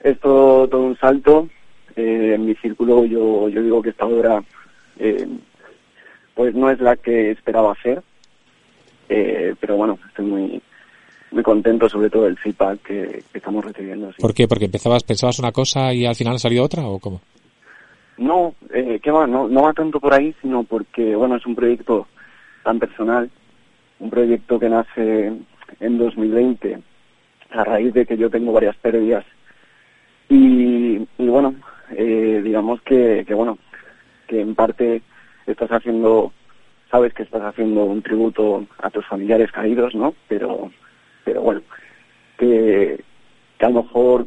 esto todo un salto, eh, en mi círculo yo, yo digo que esta obra eh, pues no es la que esperaba hacer, eh, pero bueno, estoy muy muy contento sobre todo del feedback que, estamos recibiendo.
¿Por qué? ¿Porque empezabas, pensabas una cosa y al final salió otra o cómo?
No, eh, ¿qué va? No, no va tanto por ahí, sino porque, bueno, es un proyecto tan personal, un proyecto que nace en 2020 a raíz de que yo tengo varias pérdidas y, y bueno, eh, digamos que, que, bueno, que en parte estás haciendo, sabes que estás haciendo un tributo a tus familiares caídos, ¿no? Pero, pero bueno, que, que a lo mejor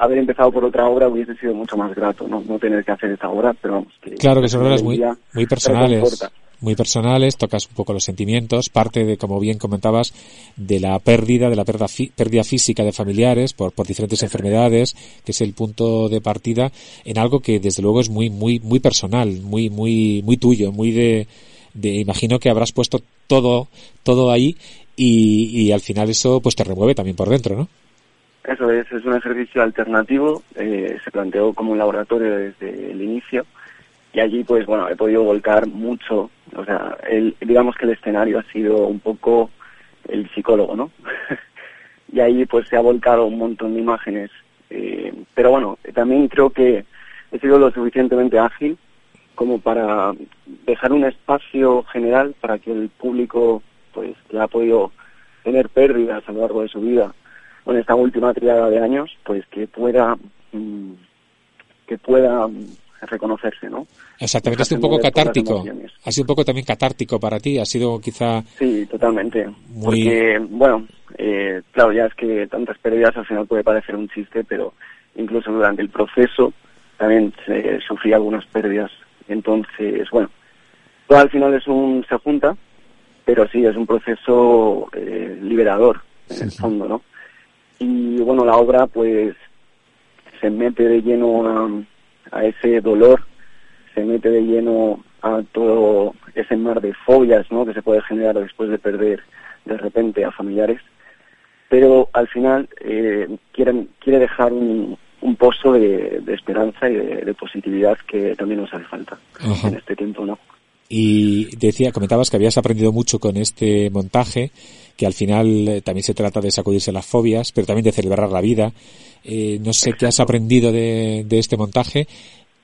haber empezado por otra obra hubiese sido mucho más grato, ¿no? No tener que hacer esta obra, pero vamos. Que,
claro que son obras muy, muy personales muy personales, tocas un poco los sentimientos, parte de, como bien comentabas, de la pérdida, de la pérdida, pérdida física de familiares por, por diferentes enfermedades, que es el punto de partida en algo que desde luego es muy, muy, muy personal, muy, muy, muy tuyo, muy de, de imagino que habrás puesto todo, todo ahí y, y al final eso pues te remueve también por dentro, ¿no?
Eso es, es un ejercicio alternativo, eh, se planteó como un laboratorio desde el inicio y allí pues bueno he podido volcar mucho o sea el, digamos que el escenario ha sido un poco el psicólogo no *laughs* y ahí pues se ha volcado un montón de imágenes. Eh, pero bueno también creo que he sido lo suficientemente ágil como para dejar un espacio general para que el público pues que ha podido tener pérdidas a lo largo de su vida en esta última triada de años pues que pueda mm, que pueda reconocerse, ¿no?
Exactamente, ha sido un poco catártico. Ha sido un poco también catártico para ti, ha sido quizá...
Sí, totalmente. Porque, bueno, eh, claro, ya es que tantas pérdidas al final puede parecer un chiste, pero incluso durante el proceso también se sufría algunas pérdidas. Entonces, bueno, todo al final es un... se junta, pero sí, es un proceso eh, liberador, en el fondo, ¿no? Y bueno, la obra pues se mete de lleno a a ese dolor, se mete de lleno a todo ese mar de fobias ¿no? que se puede generar después de perder de repente a familiares. pero al final eh, quiere, quiere dejar un, un pozo de, de esperanza y de, de positividad que también nos hace falta
Ajá.
en este tiempo, ¿no?
Y decía, comentabas que habías aprendido mucho con este montaje, que al final eh, también se trata de sacudirse las fobias, pero también de celebrar la vida. Eh, no sé qué has aprendido de, de este montaje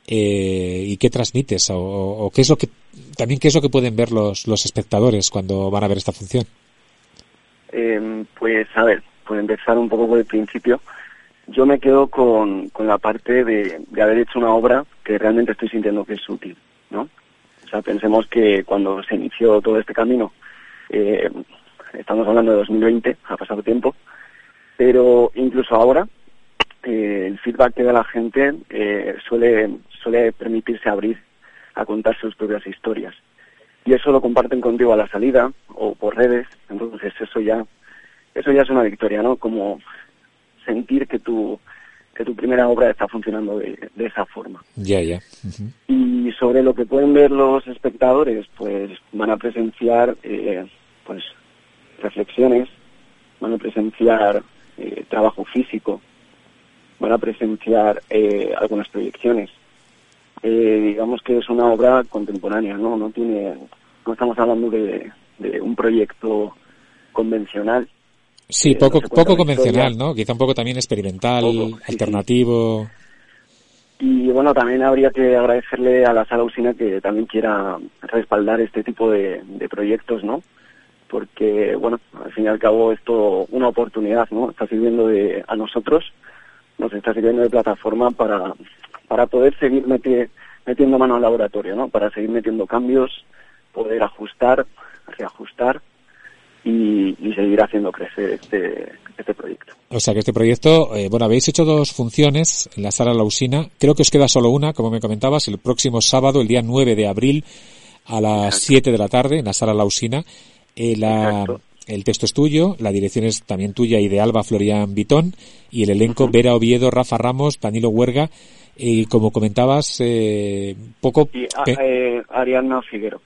eh, y qué transmites o, o qué es lo que también qué es lo que pueden ver los, los espectadores cuando van a ver esta función.
Eh, pues a ver, por empezar un poco por el principio, yo me quedo con, con la parte de, de haber hecho una obra que realmente estoy sintiendo que es útil, ¿no? O sea, pensemos que cuando se inició todo este camino, eh, estamos hablando de 2020, ha pasado tiempo, pero incluso ahora eh, el feedback que da la gente eh, suele, suele permitirse abrir a contar sus propias historias. Y eso lo comparten contigo a la salida o por redes, entonces eso ya, eso ya es una victoria, ¿no? Como sentir que tu, que tu primera obra está funcionando de, de esa forma.
Ya, ya.
Y sobre lo que pueden ver los espectadores, pues van a presenciar eh, pues reflexiones, van a presenciar eh, trabajo físico, van a presenciar eh, algunas proyecciones. Eh, digamos que es una obra contemporánea, ¿no? No tiene, no estamos hablando de, de un proyecto convencional.
Sí,
Eh,
poco,
no
poco convencional,
historia.
¿no? Quizá un poco también experimental,
Poco, sí, sí.
alternativo.
Y bueno, también habría que agradecerle a la sala Usina que también quiera respaldar este tipo de, de proyectos, ¿no? Porque, bueno, al fin y al cabo esto una oportunidad, ¿no? Está sirviendo de, a nosotros, nos está sirviendo de plataforma para, para poder seguir meti- metiendo mano al laboratorio, ¿no? Para seguir metiendo cambios, poder ajustar, reajustar y, y seguir haciendo crecer este, este proyecto.
O sea que este proyecto, eh, bueno, habéis hecho dos funciones en la sala Lausina. Creo que os queda solo una, como me comentabas, el próximo sábado, el día 9 de abril, a las 7 de la tarde, en la sala Lausina. Eh, la- el texto es tuyo, la dirección es también tuya y de Alba Florian Vitón, y el elenco Vera Oviedo, Rafa Ramos, Danilo Huerga. Y como comentabas, eh, poco...
Y a-
pe-
eh, Ariadna Figuero.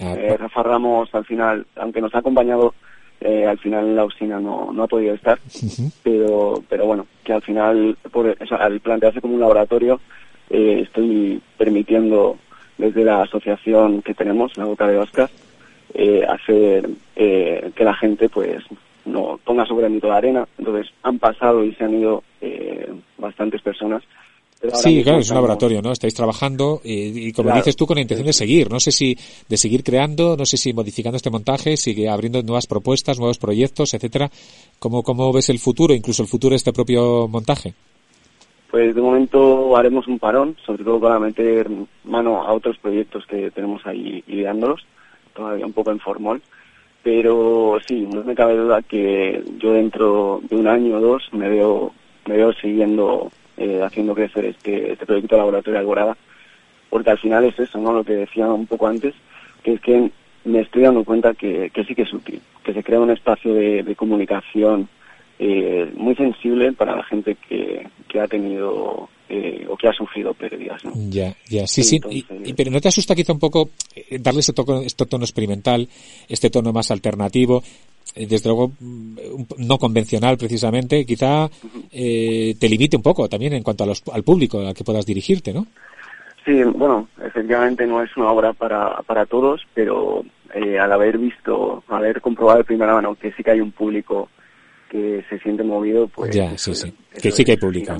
Ah,
Eh, Rafa Ramos al final, aunque nos ha acompañado, eh, al final en la usina no, no ha podido estar, pero pero bueno, que al final, por, o sea, al plantearse como un laboratorio, eh, estoy permitiendo desde la asociación que tenemos, la Boca de Oscar, eh, hacer eh, que la gente pues no ponga su granito de arena. Entonces han pasado y se han ido bastantes personas. Pero
Sí, claro, es un laboratorio, ¿no? Estáis trabajando y, y como
Claro.
dices tú, con la intención de seguir. No sé si de seguir creando, no sé si modificando este montaje, sigue abriendo nuevas propuestas, nuevos proyectos, etcétera. ¿Cómo, ¿Cómo ves el futuro, incluso el futuro de este propio montaje?
Pues de momento haremos un parón, sobre todo para meter mano a otros proyectos que tenemos ahí ideándolos, todavía un poco en formol. Pero sí, no me cabe duda que yo dentro de un año o dos me veo, me veo siguiendo eh, haciendo crecer este, este proyecto de laboratorio Alborada, porque al final es eso, ¿no? Lo que decía un poco antes, que es que me estoy dando cuenta que, que sí que es útil, que se crea un espacio de, de comunicación eh, muy sensible para la gente que, que ha tenido eh, o que ha sufrido pérdidas. ¿no?
Ya, ya, sí, sí. Y- y- pero ¿no te asusta quizá un poco eh, darle este tono, este tono experimental, este tono más alternativo? Eh, Desde luego, mm, no convencional precisamente, quizá eh, te limite un poco también en cuanto a los- al público al que puedas dirigirte, ¿no?
Sí, bueno, efectivamente no es una obra para, para todos, pero eh, al haber visto, haber comprobado de primera mano que sí que hay un público que se siente movido, pues...
ya, sí, sí. Que sí que hay público.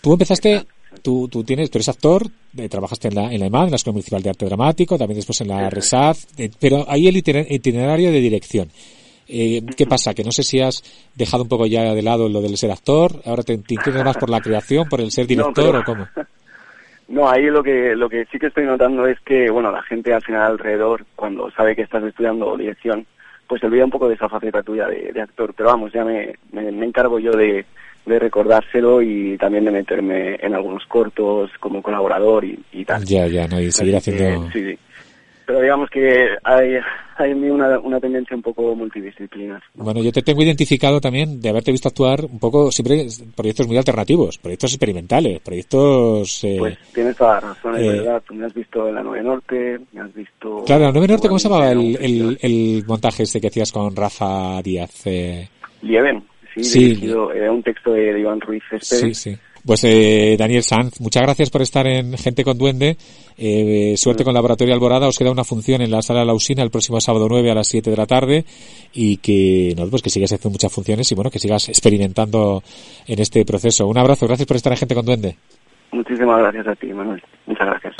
Tú empezaste, tú, tú tienes, tú eres actor, eh, trabajaste en la, en la EMAD, en la Escuela Municipal de Arte Dramático, también después en la RESAD, eh, pero ahí el itiner- itinerario de dirección. Eh, ¿Qué pasa? Que no sé si has dejado un poco ya de lado lo del ser actor, ahora te, te inclinas más por la creación, por el ser *laughs* director
pero-
o cómo. *laughs*
No, ahí lo que lo que sí que estoy notando es que, bueno, la gente al final alrededor, cuando sabe que estás estudiando dirección, pues se olvida un poco de esa faceta tuya de, de actor. Pero vamos, ya me, me, me encargo yo de, de recordárselo y también de meterme en algunos cortos como colaborador y, y tal.
Ya, ya, no, y seguir haciendo...
sí, sí. Pero digamos que hay, hay en mí una, una tendencia un poco multidisciplinar.
Bueno, yo te tengo identificado también de haberte visto actuar un poco siempre proyectos muy alternativos, proyectos experimentales, proyectos... eh,
Pues tienes toda la razón, es
eh,
verdad. Tú me has visto en la 9 Norte, me has visto...
Claro, la 9 Norte, ¿cómo se llamaba el, el, el montaje este que hacías con Rafa Díaz? Eh,
Lieven, sí,
Sí.
dirigido, era un texto de Iván Ruiz
Sí,
Céspedes.
sí. Pues eh, Daniel Sanz, muchas gracias por estar en Gente con Duende. Eh, suerte con Laboratorio Alborada. Os queda una función en la Sala La Usina el próximo sábado 9 a las 7 de la tarde y que, no, pues que sigas haciendo muchas funciones y bueno, que sigas experimentando en este proceso. Un abrazo, gracias por estar en Gente con Duende.
Muchísimas gracias a ti, Manuel. Muchas gracias.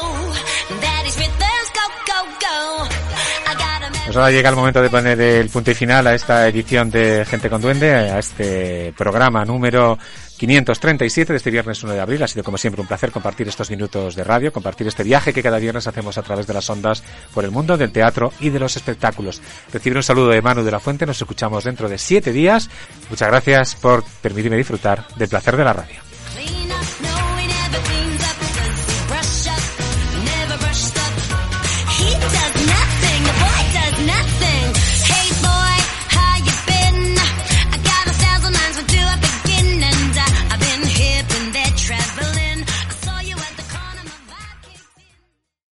Pues ahora llega el momento de poner el punto y final a esta edición de Gente con Duende, a este programa número 537 de este viernes 1 de abril. Ha sido como siempre un placer compartir estos minutos de radio, compartir este viaje que cada viernes hacemos a través de las ondas por el mundo del teatro y de los espectáculos. Recibir un saludo de Manu de la Fuente, nos escuchamos dentro de siete días. Muchas gracias por permitirme disfrutar del placer de la radio.